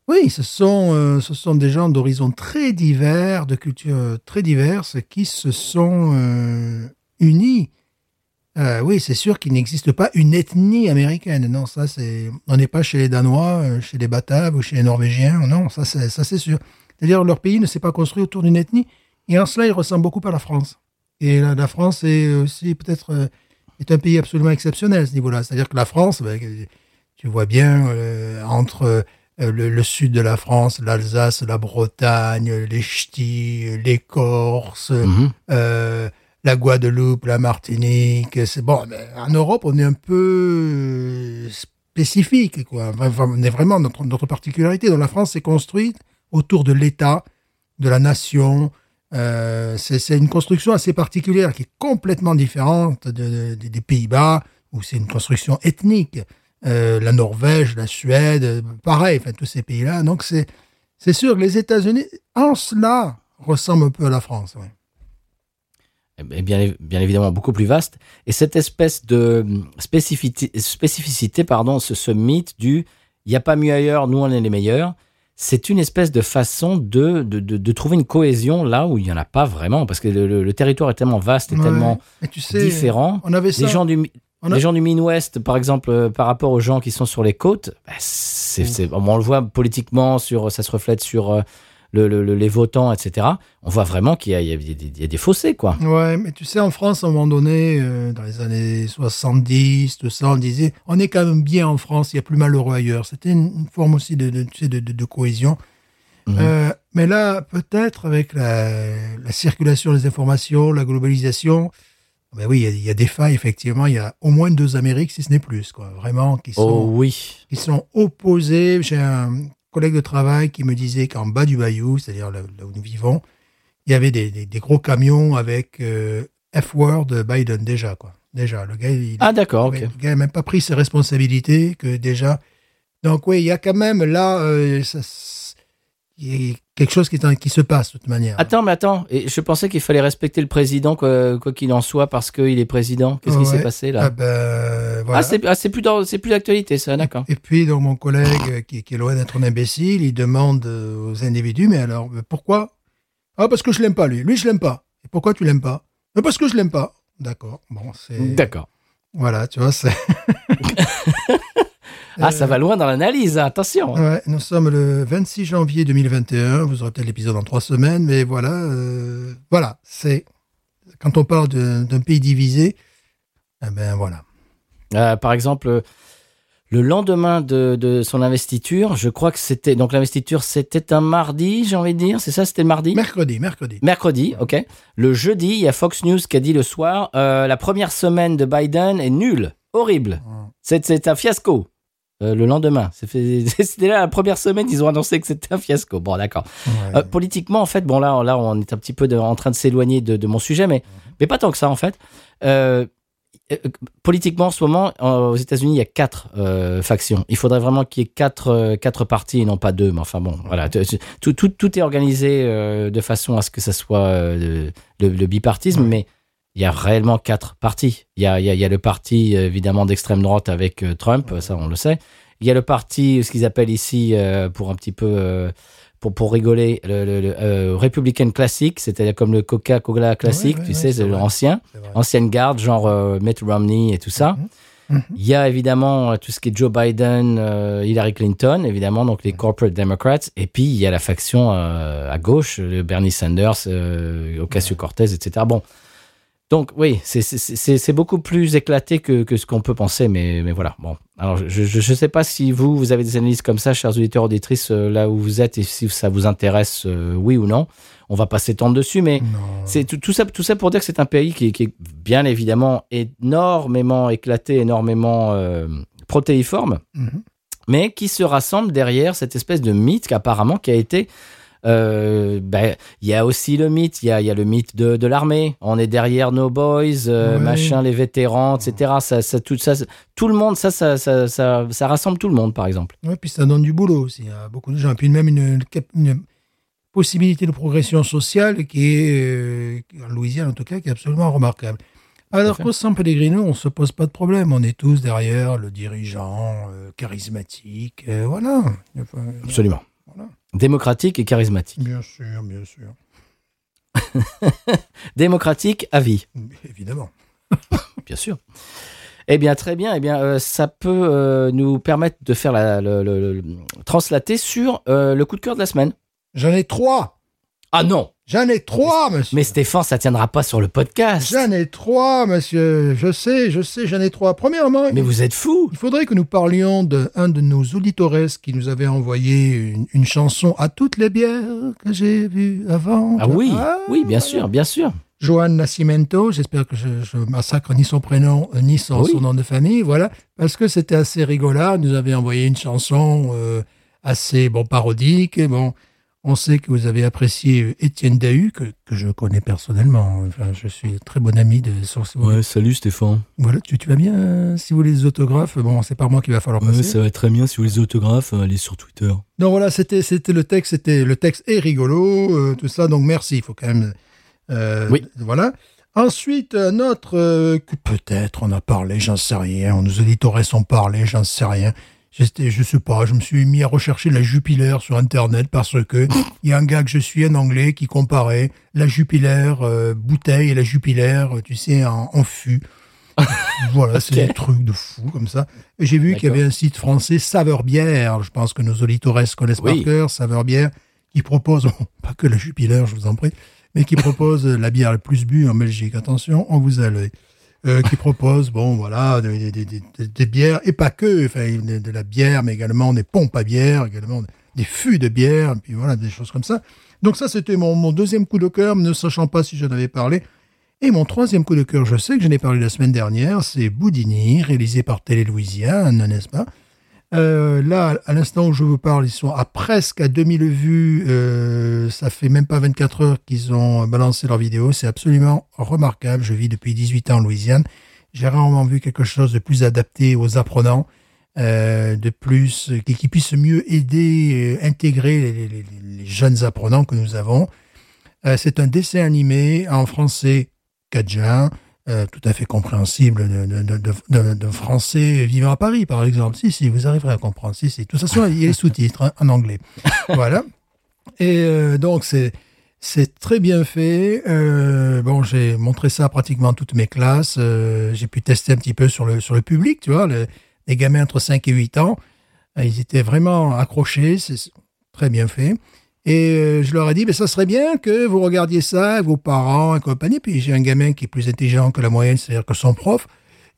oui, ce sont, euh, ce sont des gens d'horizons très divers, de cultures euh, très diverses, qui se sont euh, unis. Euh, oui, c'est sûr qu'il n'existe pas une ethnie américaine. Non, ça c'est, on n'est pas chez les Danois, chez les Bataves ou chez les Norvégiens. Non, ça c'est, ça c'est sûr. C'est-à-dire leur pays ne s'est pas construit autour d'une ethnie, et en cela il ressemble beaucoup à la France. Et la, la France est aussi peut-être est un pays absolument exceptionnel à ce niveau-là. C'est-à-dire que la France, ben, tu vois bien euh, entre euh, le, le sud de la France, l'Alsace, la Bretagne, les Ch'tis, les Corses, Mhm. euh, la Guadeloupe, la Martinique. C'est bon. Mais en Europe, on est un peu spécifique, quoi. Enfin, On est vraiment notre, notre particularité. Dans la France, c'est construite autour de l'État, de la nation. Euh, c'est une construction assez particulière qui est complètement différente de- de- des Pays-Bas, où c'est une construction ethnique. Euh, la Norvège, la Suède, pareil, tous ces pays-là. Donc c'est sûr que les États-Unis, en cela, ressemblent un peu à la France. ouais. Eh ben, bien, bien évidemment beaucoup plus vaste. Et cette espèce de spécificité, spécificité pardon, ce, ce mythe du il n'y a pas mieux ailleurs, nous on est les meilleurs, c'est une espèce de façon de, de, de, de trouver une cohésion là où il n'y en a pas vraiment, parce que le, le- le territoire est tellement vaste et Ouais. tellement Et tu sais, différent. on avait ça. Les gens du, On a- les gens du Midwest, par exemple, euh, par rapport aux gens qui sont sur les côtes, bah, c'est, c'est- on le voit politiquement, sur, ça se reflète sur euh, le, le- le- les votants, etc. On voit vraiment qu'il y a, y des- il y a des fossés, quoi. Ouais, mais tu sais, en France, à un moment donné, euh, dans les années 70, tout ça, on disait, on est quand même bien en France, il y a plus malheureux ailleurs. C'était une, forme aussi de, de, de, cohésion. Mhm. Euh, mais là, peut-être avec la, la circulation des informations, la globalisation, ben oui, il y, a, il y a des failles, effectivement. Il y a au moins deux Amériques, si ce n'est plus, quoi. Vraiment, qui sont, Oh oui. qui sont opposés. J'ai un collègue de travail qui me disait qu'en bas du bayou, c'est-à-dire là, où nous vivons, il y avait des, des- des gros camions avec euh, F-word Biden déjà, quoi. Déjà, le gars, il, Ah d'accord, ok. le gars n'a même pas pris ses responsabilités que déjà. Donc oui, il y a quand même là, euh, ça- il quelque chose qui, est en- qui se passe de toute manière. Attends, mais attends, et je pensais qu'il fallait respecter le président, quoi qu'il en soit, parce qu'il est président. Qu'est-ce qui s'est passé là Ah ben, voilà. Ah, c'est ah, c'est plus dans- c'est plus d'actualité, ça, d'accord. Et puis, donc, mon collègue, euh, qui, qui est loin d'être un imbécile, il demande euh, aux individus, mais alors, pourquoi? Ah, parce que je l'aime pas, lui. Lui, je l'aime pas. Et pourquoi tu l'aimes pas? Mais Parce que je l'aime pas. D'accord. Bon, c'est... D'accord. Voilà, tu vois, c'est... <laughs> <laughs> Ah, ça va loin dans l'analyse, hein, attention. Ouais, nous sommes le 26 janvier 2021. Vous aurez peut-être l'épisode dans trois semaines, mais voilà, euh, voilà, c'est... Quand on parle d'un pays divisé, eh ben voilà. Euh, par exemple, le lendemain de, de son investiture, je crois que c'était. Donc, l'investiture, c'était un mardi, j'ai envie de dire. C'est ça, c'était le mardi? Mercredi, mercredi. Mercredi, ok. Le jeudi, il y a Fox News qui a dit le soir euh, la première semaine de Biden est nulle, horrible. C'est, c'est un fiasco. Euh, le lendemain, <laughs> c'était là la première semaine, ils ont annoncé que c'était un fiasco. Bon, d'accord. Ouais. Euh, politiquement, en fait, bon là, là, on est un petit peu de- en train de s'éloigner de, de mon sujet, mais mais pas tant que ça, en fait. Euh, politiquement, en ce moment, aux États-Unis, il y a quatre factions. Il faudrait vraiment qu'il y ait quatre quatre partis et non pas deux. Mais enfin bon, voilà, tout tout, tout est organisé de façon à ce que ça soit le, le bipartisme, Ouais. mais il y a réellement quatre partis. Il y a, il y a, il y a le parti euh, évidemment d'extrême droite avec euh, Trump, ça on le sait. Il y a le parti, ce qu'ils appellent ici, euh, pour un petit peu, euh, pour, pour rigoler, le, le, le, euh, Republican classique, c'est-à-dire comme le Coca-Cola classique, Ouais, ouais, tu ouais, sais, c'est l'ancien, ancienne garde, genre euh, Mitt Romney et tout ça. Mhm. Il y a évidemment euh, tout ce qui est Joe Biden, euh, Hillary Clinton, évidemment, donc les corporate Democrats. Et puis, il y a la faction euh, à gauche, le Bernie Sanders, euh, Ocasio-Cortez, etc. Bon. Donc, oui, c'est- beaucoup plus éclaté que, que ce qu'on peut penser, mais, mais voilà. Bon. Alors, je ne sais pas si vous, vous avez des analyses comme ça, chers auditeurs, auditrices, euh, là où vous êtes, et si ça vous intéresse, euh, oui ou non. On va pas s'étendre dessus, mais c'est tout, tout ça, tout ça pour dire que c'est un pays qui, est- qui est bien évidemment énormément éclaté, énormément euh, protéiforme, Mhm. mais qui se rassemble derrière cette espèce de mythe qu'apparemment qui a été. Euh, ben, il y a aussi le mythe, il y a, il y a le mythe de, de l'armée. On est derrière nos boys, euh, machin, les vétérans, etc. Ça, ça, tout ça, tout le monde, ça, ça, ça, ça, ça rassemble tout le monde, par exemple. Ouais, puis ça donne du boulot aussi à beaucoup de gens. Puis même une, une possibilité de progression sociale qui est, euh, en Louisiane en tout cas, qui est absolument remarquable. Alors qu'au San Pellegrino, on se pose pas de problème. On est tous derrière le dirigeant euh, charismatique. euh, voilà. Absolument. Démocratique et charismatique. Bien sûr, bien sûr. <laughs> Démocratique à vie. Évidemment. <laughs> Bien sûr. Eh bien, très bien. Eh bien, euh, ça peut euh, nous permettre de faire la, le, le- le- translater sur euh, le coup de cœur de la semaine. J'en ai trois. Ah non J'en ai trois, monsieur. Mais Stéphane, ça tiendra pas sur le podcast. J'en ai trois, monsieur. Je sais, je sais, j'en ai trois. Premièrement, Mais vous êtes fou Il faudrait que nous parlions d'un de, nos auditores qui nous avait envoyé une, une chanson à toutes les bières que j'ai vues avant. Ah oui, Ah, oui, bien sûr, bien sûr. Joan Nascimento, j'espère que je, je massacre ni son prénom euh, ni son, Oui. son nom de famille, voilà, parce que c'était assez rigolard. Il nous avait envoyé une chanson euh, assez bon parodique. Et bon, on sait que vous avez apprécié euh, Étienne Dahu, que, que je connais personnellement. Enfin, je suis très bon ami de son. salut Stéphane. Voilà, tu, tu vas bien euh, si vous voulez des autographes. Bon, c'est par moi qu'il va falloir passer. va très bien si vous les autographes, allez sur Twitter. Donc voilà, c'était c'était le texte, c'était le texte est rigolo, euh, tout ça. Donc merci, il faut quand même. euh, Oui. Voilà. Ensuite, un autre euh, que peut-être on a parlé, j'en sais rien. Nos auditeurs ont parlé, j'en sais rien. Je sais pas, je me suis mis à rechercher la Jupiler sur Internet parce que il y a un gars que je suis, un Anglais, qui comparait la Jupiler euh, bouteille et la Jupiler, euh, tu sais, en, en fût. <laughs> voilà, c'est des trucs de fou comme ça. Et j'ai vu qu'il y avait un site français, Saveur Bière. Je pense que nos auditeurs connaissent Oui. par cœur, Saveur Bière, qui propose, <laughs> pas que la Jupiler, je vous en prie, mais qui propose la bière la plus bue en Belgique. Attention, on vous a l'œil. Euh, qui propose, bon, voilà, des, bières, et pas que, enfin, de, la bière, mais également des pompes à bière, également des fûts de bière, puis voilà, des choses comme ça. Donc ça, c'était mon, mon deuxième coup de cœur, ne sachant pas si j'en avais parlé. Et mon troisième coup de cœur, je sais que j'en ai parlé la semaine dernière, c'est Boudini, réalisé par Télé Louisiane, n'est-ce pas? Euh, Là, à l'instant où je vous parle, ils sont à presque à 2000 vues. Euh, ça fait même pas 24 heures qu'ils ont balancé leur vidéo. C'est absolument remarquable. Je vis depuis 18 ans en Louisiane. J'ai rarement vu quelque chose de plus adapté aux apprenants, euh, de plus qui, puisse mieux aider, euh, intégrer les jeunes apprenants que nous avons. Euh, c'est un dessin animé en français cajun, euh, tout à fait compréhensible de, de, de, français vivant à Paris, par exemple. Si, si, vous arriverez à comprendre. Si, si. De toute façon, il y a les sous-titres hein, en anglais. <laughs> voilà. Et euh, donc, c'est c'est très bien fait. Euh, bon, j'ai montré ça à pratiquement toutes mes classes. J'ai pu tester un petit peu sur le, sur le public, tu vois, le- les gamins entre 5 et 8 ans. Ils étaient vraiment accrochés. C'est très bien fait. Et euh, je leur ai dit, mais ça serait bien que vous regardiez ça, vos parents et compagnie. Puis j'ai un gamin qui est plus intelligent que la moyenne, c'est-à-dire que son prof,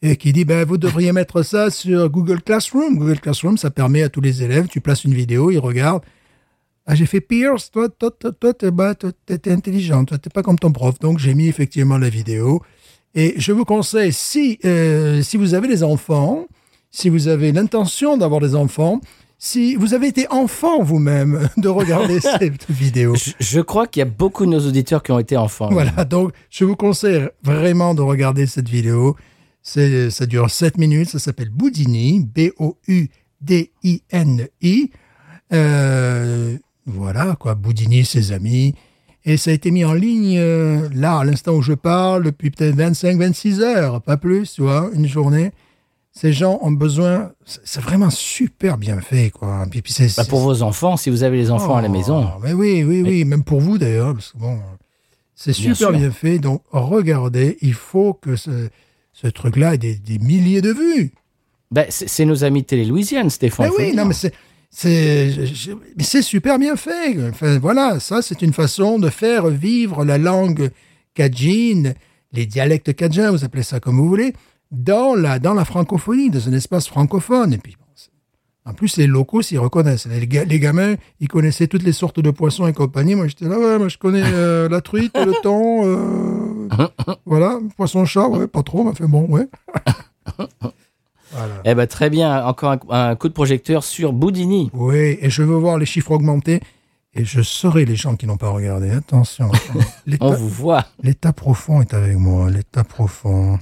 et qui dit, ben, vous devriez <laughs> mettre ça sur Google Classroom. Google Classroom, ça permet à tous les élèves, tu places une vidéo, ils regardent. Ah, j'ai fait Pierce, toi, toi, toi, toi, t'es intelligent, toi, t'es pas comme ton prof. Donc, j'ai mis effectivement la vidéo. Et je vous conseille, si, euh, si vous avez des enfants, si vous avez l'intention d'avoir des enfants, si vous avez été enfant vous-même, <laughs> de regarder <laughs> cette vidéo. Je, je crois qu'il y a beaucoup de nos auditeurs qui ont été enfants. Voilà, donc je vous conseille vraiment de regarder cette vidéo. Ça dure 7 minutes, ça s'appelle Boudini, B-O-U-D-I-N-I. Euh, voilà, quoi, Boudini, ses amis. Et ça a été mis en ligne, euh, là, à l'instant où je parle, depuis peut-être 25, 26 heures, pas plus, tu vois, une journée. Ces gens ont besoin, c'est vraiment super bien fait, quoi. Puis, Bah, pour vos enfants, si vous avez les enfants à la Oh, maison. Mais oui, oui, oui, même pour vous d'ailleurs, parce que bon, c'est super sûr. bien fait. Donc, regardez, il faut que ce, ce truc-là ait des, des milliers de vues. Bah, c'est nos amis de Télé Louisiane, Stéphane. Mais oui, non, mais c'est, c'est, super bien fait. Enfin, voilà, ça, c'est une façon de faire vivre la langue cajine, les dialectes cajun, vous appelez ça comme vous voulez, dans la, dans la francophonie, dans un espace francophone. Et puis, en plus, les locaux s'y reconnaissent. Les, ga- les gamins, ils connaissaient toutes les sortes de poissons et compagnie. Moi, j'étais là, ouais, moi, je connais euh, la truite, le thon, euh, <laughs> voilà, poisson-chat, ouais, pas trop, mais fait bon, ouais. <laughs> voilà. Eh ben, très bien. Encore un, un coup de projecteur sur Boudini. Oui, et je veux voir les chiffres augmenter. Et je saurai les gens qui n'ont pas regardé. Attention. <laughs> On vous voit. l'état profond est avec moi. L'état profond.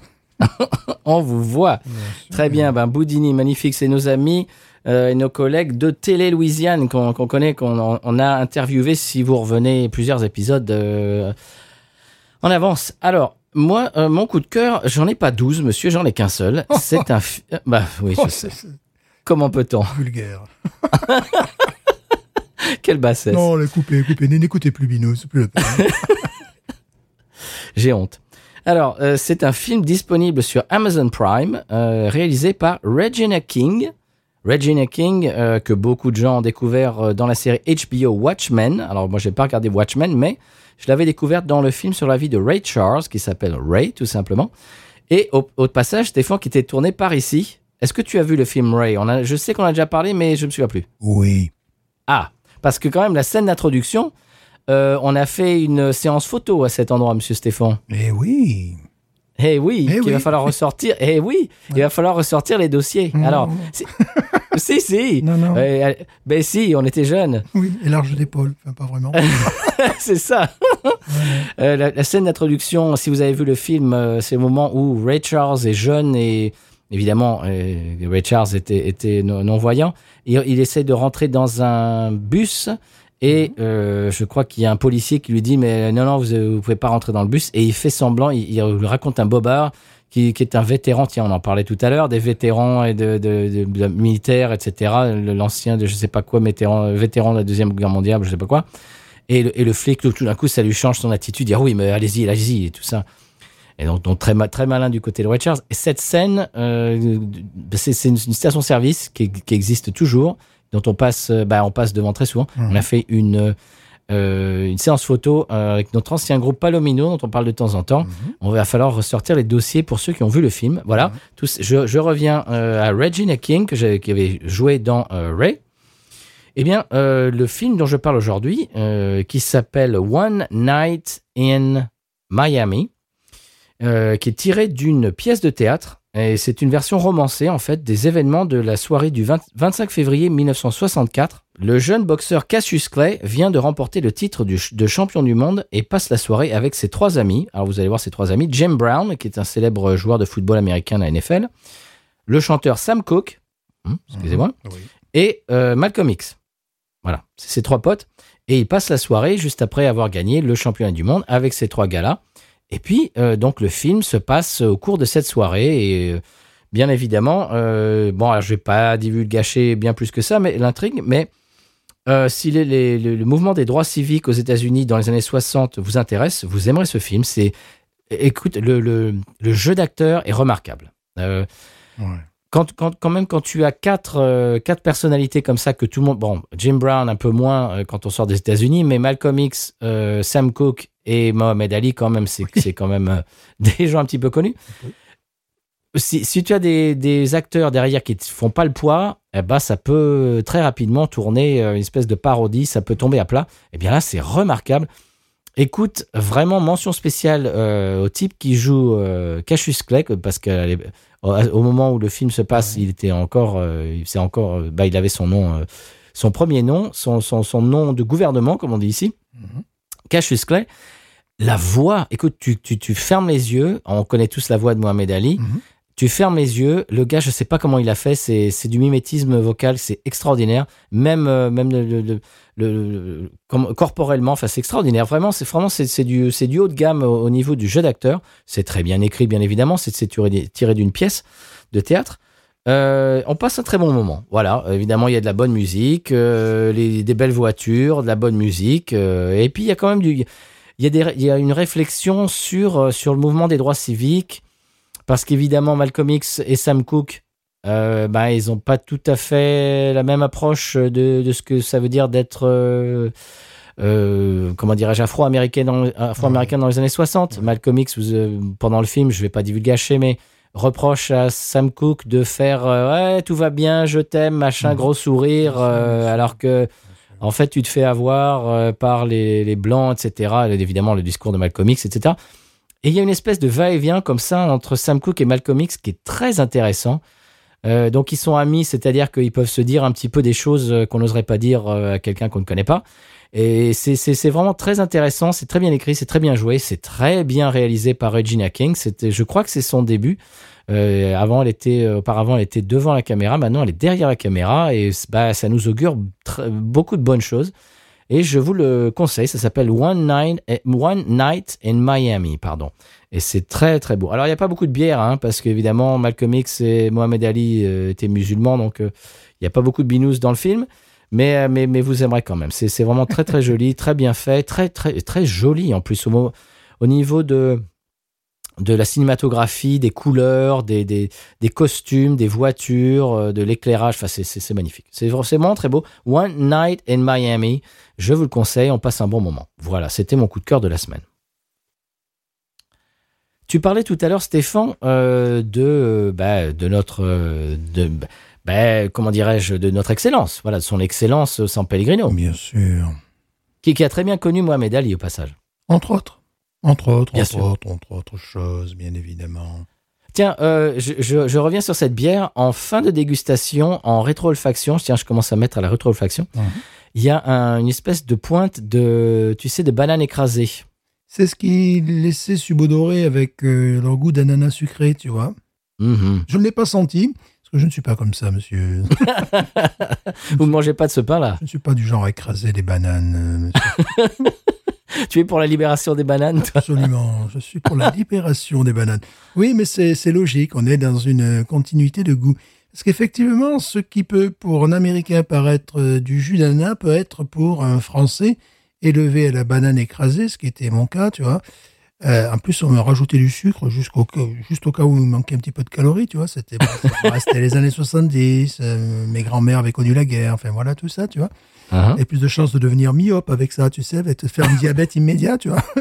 <laughs> On vous voit. Très bien. Ben, Boudini, magnifique. C'est nos amis euh, et nos collègues de Télé Louisiane qu'on connaît, qu'on on a interviewé si vous revenez plusieurs épisodes euh, en avance. Alors, moi, euh, mon coup de cœur, j'en ai pas 12, monsieur, j'en ai qu'un seul. <laughs> C'est un... fi- Bah oui, Oh, je c'est, sais. Comment peut-on? vulgaire. <laughs> Quelle bassesse. Non, les coupez, coupez. N'écoutez plus Bino, c'est plus peine. J'ai honte. Alors, euh, c'est un film disponible sur Amazon Prime, euh, réalisé par Regina King. Regina King, euh, que beaucoup de gens ont découvert dans la série HBO Watchmen. Alors, moi, j'ai pas regardé Watchmen, mais je l'avais découverte dans le film sur la vie de Ray Charles, qui s'appelle Ray, tout simplement. Et au, au passage, Stéphane, qui était tourné par ici. Est-ce que tu as vu le film Ray? On a, Je sais qu'on a déjà parlé, mais je me souviens plus. Oui. Ah, parce que quand même, la scène d'introduction, euh, on a fait une séance photo à cet endroit, monsieur Stéphane. Eh oui. Eh oui, Eh oui. va falloir ressortir. Eh oui, il va falloir ressortir les dossiers. Non. Alors, si, <laughs> si, si. Non, non. Euh, ben si, on était jeunes. Oui, et large d'épaule. Enfin, pas vraiment. <laughs> c'est ça. Euh, la, la scène d'introduction, si vous avez vu le film, c'est le moment où Ray Charles est jeune et évidemment, Ray Charles était, était non- non-voyant. Il, il essaie de rentrer dans un bus et euh, je crois qu'il y a un policier qui lui dit mais non non vous ne pouvez pas rentrer dans le bus et il fait semblant, il, il lui raconte un bobard qui, qui est un vétéran, tiens on en parlait tout à l'heure, des vétérans et de, de, de- de militaires etc. L'ancien de je sais pas quoi, vétéran, vétéran de la deuxième guerre mondiale, je sais pas quoi. Et le, et le flic, tout, tout d'un coup, ça lui change son attitude. Dire oui, mais allez-y, allez-y, et tout ça. Et donc, donc très, ma- très malin du côté de Ray Charles. Et cette scène, euh, c'est une, station-service qui, qui existe toujours, dont on passe, euh, bah, on passe devant très souvent. On a fait une, euh, une séance photo euh, avec notre ancien groupe Palomino, dont on parle de temps en temps. On va falloir ressortir les dossiers pour ceux qui ont vu le film. Voilà. Tous, je, je reviens euh, à Regina King, que qui avait joué dans euh, Ray. Eh bien, le film dont je parle aujourd'hui, qui s'appelle One Night in Miami, qui est tiré d'une pièce de théâtre, et c'est une version romancée en fait des événements de la soirée du 20 25 février 1964. Le jeune boxeur Cassius Clay vient de remporter le titre du de champion du monde et passe la soirée avec ses trois amis. Alors vous allez voir ses trois amis, Jim Brown, qui est un célèbre joueur de football américain de la NFL, le chanteur Sam Cooke, hum, excusez-moi, Oui. et euh, Malcolm X. Voilà, c'est ses trois potes. Et il passe la soirée juste après avoir gagné le championnat du monde avec ces trois gars-là. Et puis, euh, donc, le film se passe au cours de cette soirée. Et euh, bien évidemment, euh, bon, alors, je vais pas divulgacher bien plus que ça, mais l'intrigue, mais euh, si les- les- le, le mouvement des droits civiques aux États-Unis dans les années 60 vous intéresse, vous aimerez ce film. C'est, écoute, le, le, le jeu d'acteur est remarquable. Ouais. quand, quand, quand même, quand tu as quatre, quatre personnalités comme ça, que tout le monde. Bon, Jim Brown, un peu moins quand on sort des États-Unis, mais Malcolm X, Sam Cooke et Mohamed Ali, quand même, c'est c'est quand même euh, <laughs> des gens un petit peu connus. Si, si tu as des, des acteurs derrière qui ne font pas le poids, eh ben, ça peut très rapidement tourner euh, une espèce de parodie, ça peut tomber à plat. Eh bien là, c'est remarquable. Écoute, vraiment mention spéciale euh, au type qui joue euh, Cassius Clay, parce qu'au au moment où le film se passe, il était encore, euh, c'est encore, bah, il avait son nom, son premier nom, son, son, son nom de gouvernement, comme on dit ici, Cassius Clay. La voix, écoute, tu, tu, tu fermes les yeux, on connaît tous la voix de Mohamed Ali, Mhm. Tu fermes les yeux, le gars, je sais pas comment il a fait, c'est du mimétisme vocal, c'est extraordinaire. Même euh, même le, le- le- corporellement, enfin c'est extraordinaire. Vraiment, c'est vraiment c'est du du haut de gamme au, au niveau du jeu d'acteur. C'est très bien écrit, bien évidemment. C'est c'est tiré, tiré d'une pièce de théâtre. Euh, on passe un très bon moment. Voilà, évidemment, il y a de la bonne musique, euh, les, des belles voitures, de la bonne musique, euh, et puis il y a quand même du, il y a des, il y a une réflexion sur sur le mouvement des droits civiques, parce qu'évidemment Malcolm X et Sam Cooke, ben ils ont pas tout à fait la même approche de, de ce que ça veut dire d'être euh, comment dirais-je afro-américain dans, afro-américain dans les années 60. Malcolm X, vous, euh, pendant le film, je vais pas divulgacher, mais reproche à Sam Cooke de faire euh, ouais tout va bien je t'aime machin gros sourire euh, alors que en fait tu te fais avoir euh, par les, les blancs etc Et évidemment le discours de Malcolm X etc et il y a une espèce de va-et-vient comme ça entre Sam Cooke et Malcolm X qui est très intéressant. Donc ils sont amis c'est-à-dire qu'ils peuvent se dire un petit peu des choses qu'on n'oserait pas dire à quelqu'un qu'on ne connaît pas et c'est- vraiment très intéressant, c'est très bien écrit, c'est très bien joué, c'est très bien réalisé par Regina King. C'était, je crois que c'est son début. Euh, avant, elle était, euh, auparavant, elle était devant la caméra. Maintenant, elle est derrière la caméra et bah, ça nous augure beaucoup de bonnes choses. Et je vous le conseille. Ça s'appelle One Night, One Night in Miami, pardon. Et c'est très très beau. Alors il n'y a pas beaucoup de bière, hein, parce qu'évidemment Malcolm X et Mohamed Ali euh, étaient musulmans, donc euh, il n'y a pas beaucoup de binous dans le film. Mais, euh, mais, mais vous aimerez quand même. C'est vraiment très très joli, <laughs> très bien fait, très très très joli en plus au, niveau de de la cinématographie, des couleurs, des, des, des costumes, des voitures, euh, de l'éclairage. Enfin, c'est- magnifique. C'est vra- c'est vraiment très beau. One Night in Miami. Je vous le conseille. On passe un bon moment. Voilà, c'était mon coup de cœur de la semaine. Tu parlais tout à l'heure, Stéphane, euh, de, bah, de notre, de, bah, comment dirais-je, de notre excellence. Voilà, de son excellence San Pellegrino, Bien sûr. qui, qui a très bien connu Mohamed Ali au passage. Entre autres. Entre autres, Bien entre sûr. autres, entre autres choses, bien évidemment. Tiens, euh, je, je- je reviens sur cette bière. En fin de dégustation, en rétro-olfaction, tiens, je commence à mettre à la rétro-olfaction, il y a un- une espèce de pointe de, tu sais, de banane écrasée. C'est ce qui laissait subodorer avec euh, leur goût d'ananas sucré, tu vois. Mhm. Je ne l'ai pas senti, que je ne suis pas comme ça, monsieur. <laughs> Vous ne mangez pas de ce pain-là. Je ne suis pas du genre à écraser des bananes, euh, monsieur. <laughs> Tu es pour la libération des bananes, toi Absolument. Je suis pour la libération des bananes. Oui, mais c'est c'est logique. On est dans une continuité de goût. Parce qu'effectivement, ce qui peut pour un Américain paraître euh, du jus d'ananas peut être pour un Français élevé à la banane écrasée, ce qui était mon cas, tu vois. Euh, en plus, on m'a rajouté du sucre jusqu'au juste au cas où il manquait un petit peu de calories, tu vois. C'était les années 70. euh, mes grands-mères avaient connu la guerre. Enfin, voilà tout ça, tu vois. Hein Et plus de chances de devenir myope avec ça, tu sais, avec te faire un diabète immédiat, tu vois. <laughs>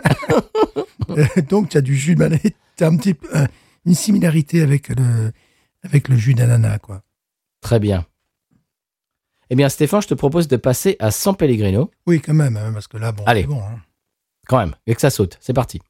Euh, Donc, tu as du jus de banane, tu as un petit peu, euh, une similarité avec le, avec le jus d'ananas, quoi. Très bien. Eh bien, Stéphane, je te propose de passer à San Pellegrino, Oui, quand même, hein, parce que là, bon, Allez. c'est bon. hein. quand même, et que ça saute. C'est parti.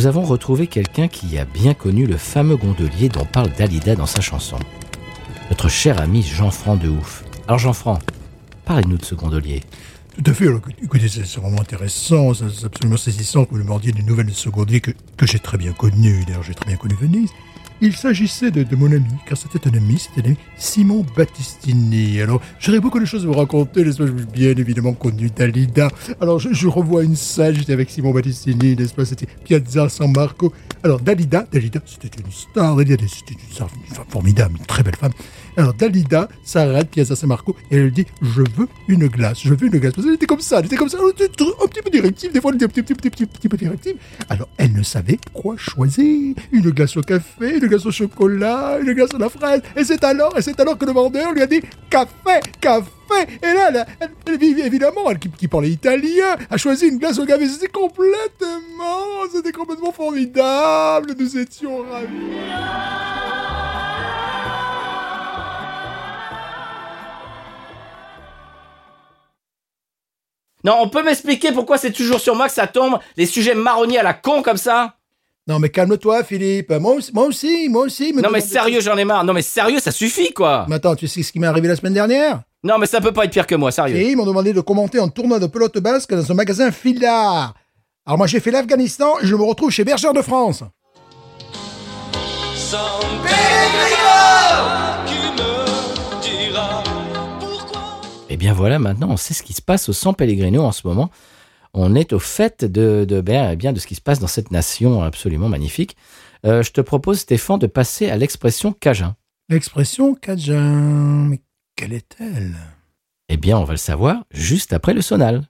Nous avons retrouvé quelqu'un qui a bien connu le fameux gondolier dont parle Dalida dans sa chanson. Notre cher ami Jean-Franc de Ouf. Alors Jean-Franc, parlez-nous de ce gondolier. Tout à fait. écoutez, c'est vraiment intéressant, c'est absolument saisissant que vous me d'une nouvelle de ce gondolier que, que j'ai très bien connu. D'ailleurs, j'ai très bien connu Venise. Il s'agissait de, de mon ami, car c'était un ami, c'était un ami, Simon Battistini. Alors, j'aurais beaucoup de choses à vous raconter, n'est-ce pas? Bien évidemment connu Dalida. Alors, je, je revois une scène, j'étais avec Simon Battistini, n'est-ce pas? C'était Piazza San Marco. Alors, Dalida, Dalida, c'était une star, Dalida, c'était une star, formidable, une très belle femme. Alors, Dalida s'arrête, Piazza San Marco, et elle dit Je veux une glace, je veux une glace. Parce qu'elle était comme ça, elle était comme ça, un petit, peu directive, des fois elle était un petit, petit, petit, petit, peu directive. Alors, elle ne savait quoi choisir. Une glace au café, une glace au chocolat, une glace à la fraise. Et c'est alors, et c'est alors que le vendeur lui a dit Café, café. Et là, elle, elle- elle- évidemment, elle qui, qui parlait italien, a choisi une glace au café. C'était complètement, c'était complètement formidable. Nous étions ravis. Non, on peut m'expliquer pourquoi c'est toujours sur moi que ça tombe, les sujets marronniers à la con comme ça? Non, mais calme-toi, Philippe. Moi aussi, moi aussi, moi aussi. me Non mais sérieux, j'en ai marre. Non mais sérieux, ça suffit quoi. Mais attends, tu sais ce qui m'est arrivé la semaine dernière? Non mais ça peut pas être pire que moi, sérieux. Et ils m'ont demandé de commenter un tournoi de pelote basque dans un magasin Fila. Alors moi j'ai fait l'Afghanistan et je me retrouve chez Bergère de France. Bien voilà, maintenant on sait ce qui se passe au San Pellegrino en ce moment. On est au fait de, de, ben, eh bien, de ce qui se passe dans cette nation absolument magnifique. Euh, je te propose, Stéphane, de passer à l'expression cajun. L'expression Cajun, mais quelle est-elle? Eh bien, on va le savoir juste après le sonal.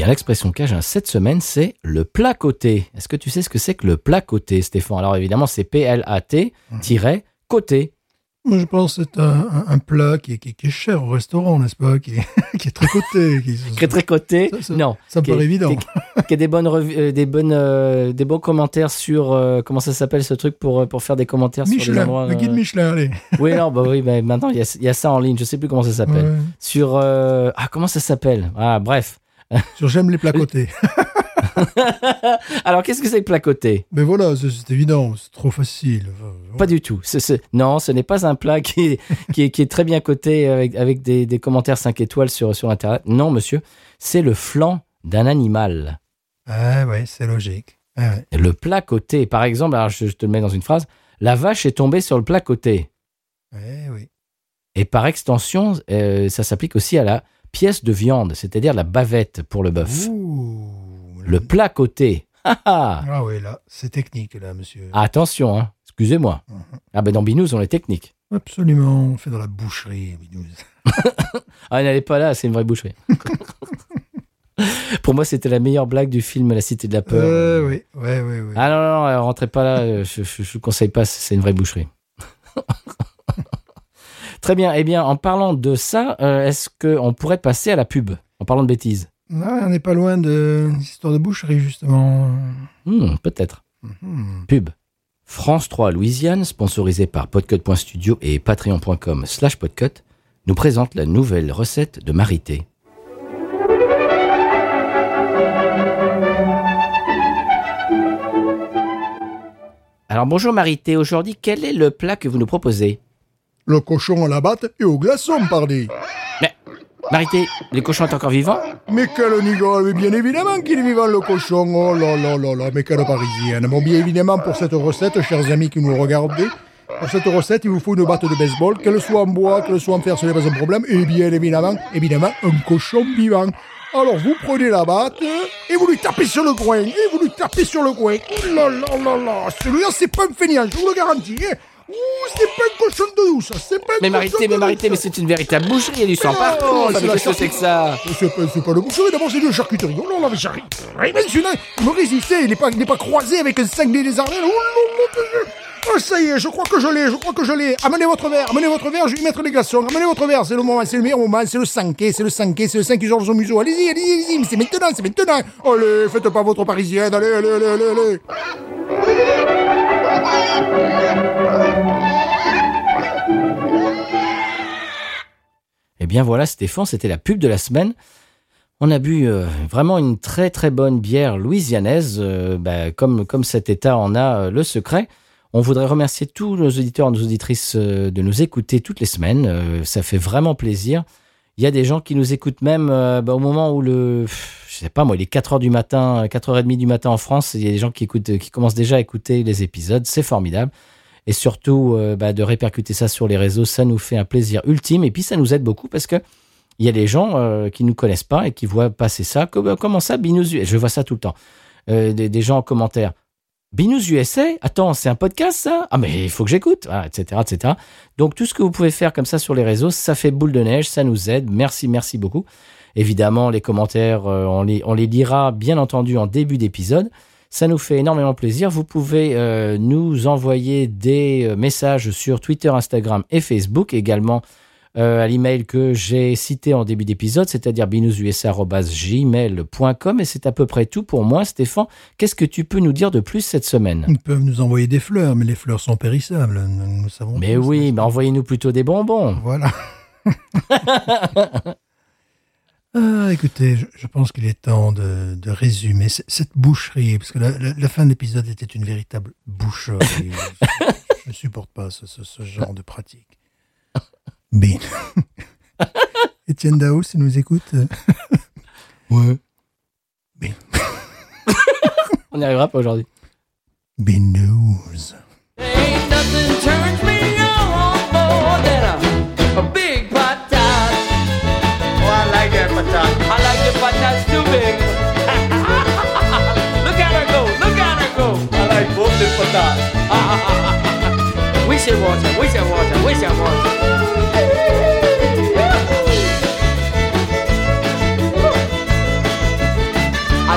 Bien, l'expression cajun cette semaine, c'est le plat côté. Est-ce que tu sais ce que c'est que le plat côté, Stéphane? Alors évidemment, c'est P-L-A-T-côté. Moi je pense que c'est un, plat qui est, qui est- qui est cher au restaurant, n'est-ce pas? Qui est, <laughs> qui est très coté. Qui, Très très côté. Ça, ça- non. ça me est- paraît évident. Qui, est- a des bonnes euh, des bonnes, euh, des bons commentaires sur euh, comment ça s'appelle ce truc pour pour faire des commentaires sur Michelin, endroits. le guide Michelin, allez. <laughs> Oui, non, bah oui, bah, maintenant il y a, il y a ça en ligne. Je sais plus comment ça s'appelle. Ouais. Sur ah comment ça s'appelle? Ah bref. Sur j'aime les plats cotés. <laughs> Alors qu'est-ce que c'est que plat côté Mais voilà, c'est évident, c'est trop facile. Enfin, Pas du tout. Non, ce n'est pas un plat qui est, qui est, qui est très bien coté avec, avec des, des commentaires 5 étoiles sur, sur Internet. Non, monsieur, c'est le flanc d'un animal. Ah ouais, c'est logique. Ah ouais. Le plat côté, par exemple, alors je, je te le mets dans une phrase, la vache est tombée sur le plat côté. Ouais, oui. Et par extension, euh, ça s'applique aussi à la pièce de viande, c'est-à-dire la bavette pour le bœuf. Le plat côté. <laughs> Ah, ah. Ah oui, là, c'est technique, là, monsieur. Attention, hein. excusez-moi. Ah ben dans Binous, on est technique. Absolument, on fait dans la boucherie. Binous. <laughs> Ah, n'allez pas là, c'est une vraie boucherie. <laughs> Pour moi, c'était la meilleure blague du film La Cité de la Peur. Euh, oui, ouais, ouais, ouais. Ah non, non, non, euh, rentrez pas là, euh, je ne vous conseille pas, c'est une vraie boucherie. Très bien, eh bien, en parlant de ça, euh, est-ce qu'on pourrait passer à la pub En parlant de bêtises? Ah, on n'est pas loin de l'histoire de boucherie, justement. Hmm, Peut-être. Hmm. Pub. France 3 Louisiane, sponsorisé par podcut.studio et patreon.com slash podcut, nous présente la nouvelle recette de Marité. Alors bonjour Marité, aujourd'hui quel est le plat que vous nous proposez? Le cochon à la batte et au glaçon, pardi. Mais Marité, les cochons sont encore vivants? Mais quel nigole, mais bien évidemment qu'il est vivant le cochon. Oh là là là là, mais quelle parisienne. Bon, bien évidemment, pour cette recette, chers amis qui nous regardez, pour cette recette, il vous faut une batte de baseball, qu'elle soit en bois, qu'elle soit en fer, ce n'est pas un problème. Et bien évidemment, évidemment, un cochon vivant. Alors, vous prenez la batte et vous lui tapez sur le coin. Et vous lui tapez sur le coin. Ouh là là là là. Celui-là, c'est pas un feignant, je vous le garantis. hein. Ouh, c'est pas un cochon de douce. C'est pas un Mais de mais. Marité, mais c'est une véritable boucherie, il y a du sang partout c'est Qu'est-ce que c'est que ça C'est pas, c'est pas le boucherie, d'abord c'est une charcuterie. Oh là là, mais charcuterie. Mais celui-là, il sait, il n'est pas, il n'est pas croisé avec un cinglé des Ardennes. Oh là là, là, Oh, ça y est, je crois que je l'ai, je crois que je l'ai. Amenez votre verre, amenez votre verre, je vais y mettre les glaçons. Amenez votre verre, c'est le moment, c'est le meilleur moment, c'est le 5 c'est le 5 c'est le 5 Georges au museau. Allez-y, allez-y, allez-y, mais c'est maintenant, c'est maintenant. Allez, faites pas votre parisienne, allez, allez, allez, allez, allez. Eh bien voilà, Stéphane, c'était la pub de la semaine. On a bu euh, vraiment une très très bonne bière louisianaise, euh, bah, comme, comme cet État en a euh, le secret. On voudrait remercier tous nos auditeurs et nos auditrices de nous écouter toutes les semaines. Ça fait vraiment plaisir. Il y a des gens qui nous écoutent même euh, bah, au moment où le, je sais pas moi, il est 4 heures du matin, 4h30 du matin en France. Il y a des gens qui commencent déjà à écouter les épisodes. C'est formidable. Et surtout, euh, bah, de répercuter ça sur les réseaux, ça nous fait un plaisir ultime. Et puis, ça nous aide beaucoup parce que il y a des gens euh, qui nous connaissent pas et qui voient passer ça. Comme- comment ça, Binous Je vois ça tout le temps. Euh, des gens en commentaire. Binous USA Attends, c'est un podcast ça? Ah mais il faut que j'écoute, etc., etc. Donc tout ce que vous pouvez faire comme ça sur les réseaux, ça fait boule de neige, ça nous aide. Merci, merci beaucoup. Évidemment, les commentaires, euh, on, les, on les lira bien entendu en début d'épisode. Ça nous fait énormément plaisir. Vous pouvez euh, nous envoyer des euh, messages sur Twitter, Instagram et Facebook, également euh, à l'email que j'ai cité en début d'épisode, c'est-à-dire binoususa.gmail.com. Et c'est à peu près tout pour moi. Stéphane, qu'est-ce que tu peux nous dire de plus cette semaine? Ils peuvent nous envoyer des fleurs, mais les fleurs sont périssables. Nous, nous savons. Mais oui, mais envoyez-nous plutôt des bonbons. Voilà. <laughs> Ah, écoutez, je, je pense qu'il est temps de, de résumer cette boucherie, parce que la, la- la fin de l'épisode était une véritable boucherie. <laughs> je ne supporte pas ce, ce- ce genre de pratique. Bin. <laughs> Étienne Dao, si nous écoute. euh, <laughs> ouais. Bin. <laughs> On n'y arrivera pas aujourd'hui. Bin News. Ain't nothing turns me on more than a, a big patat. Oh,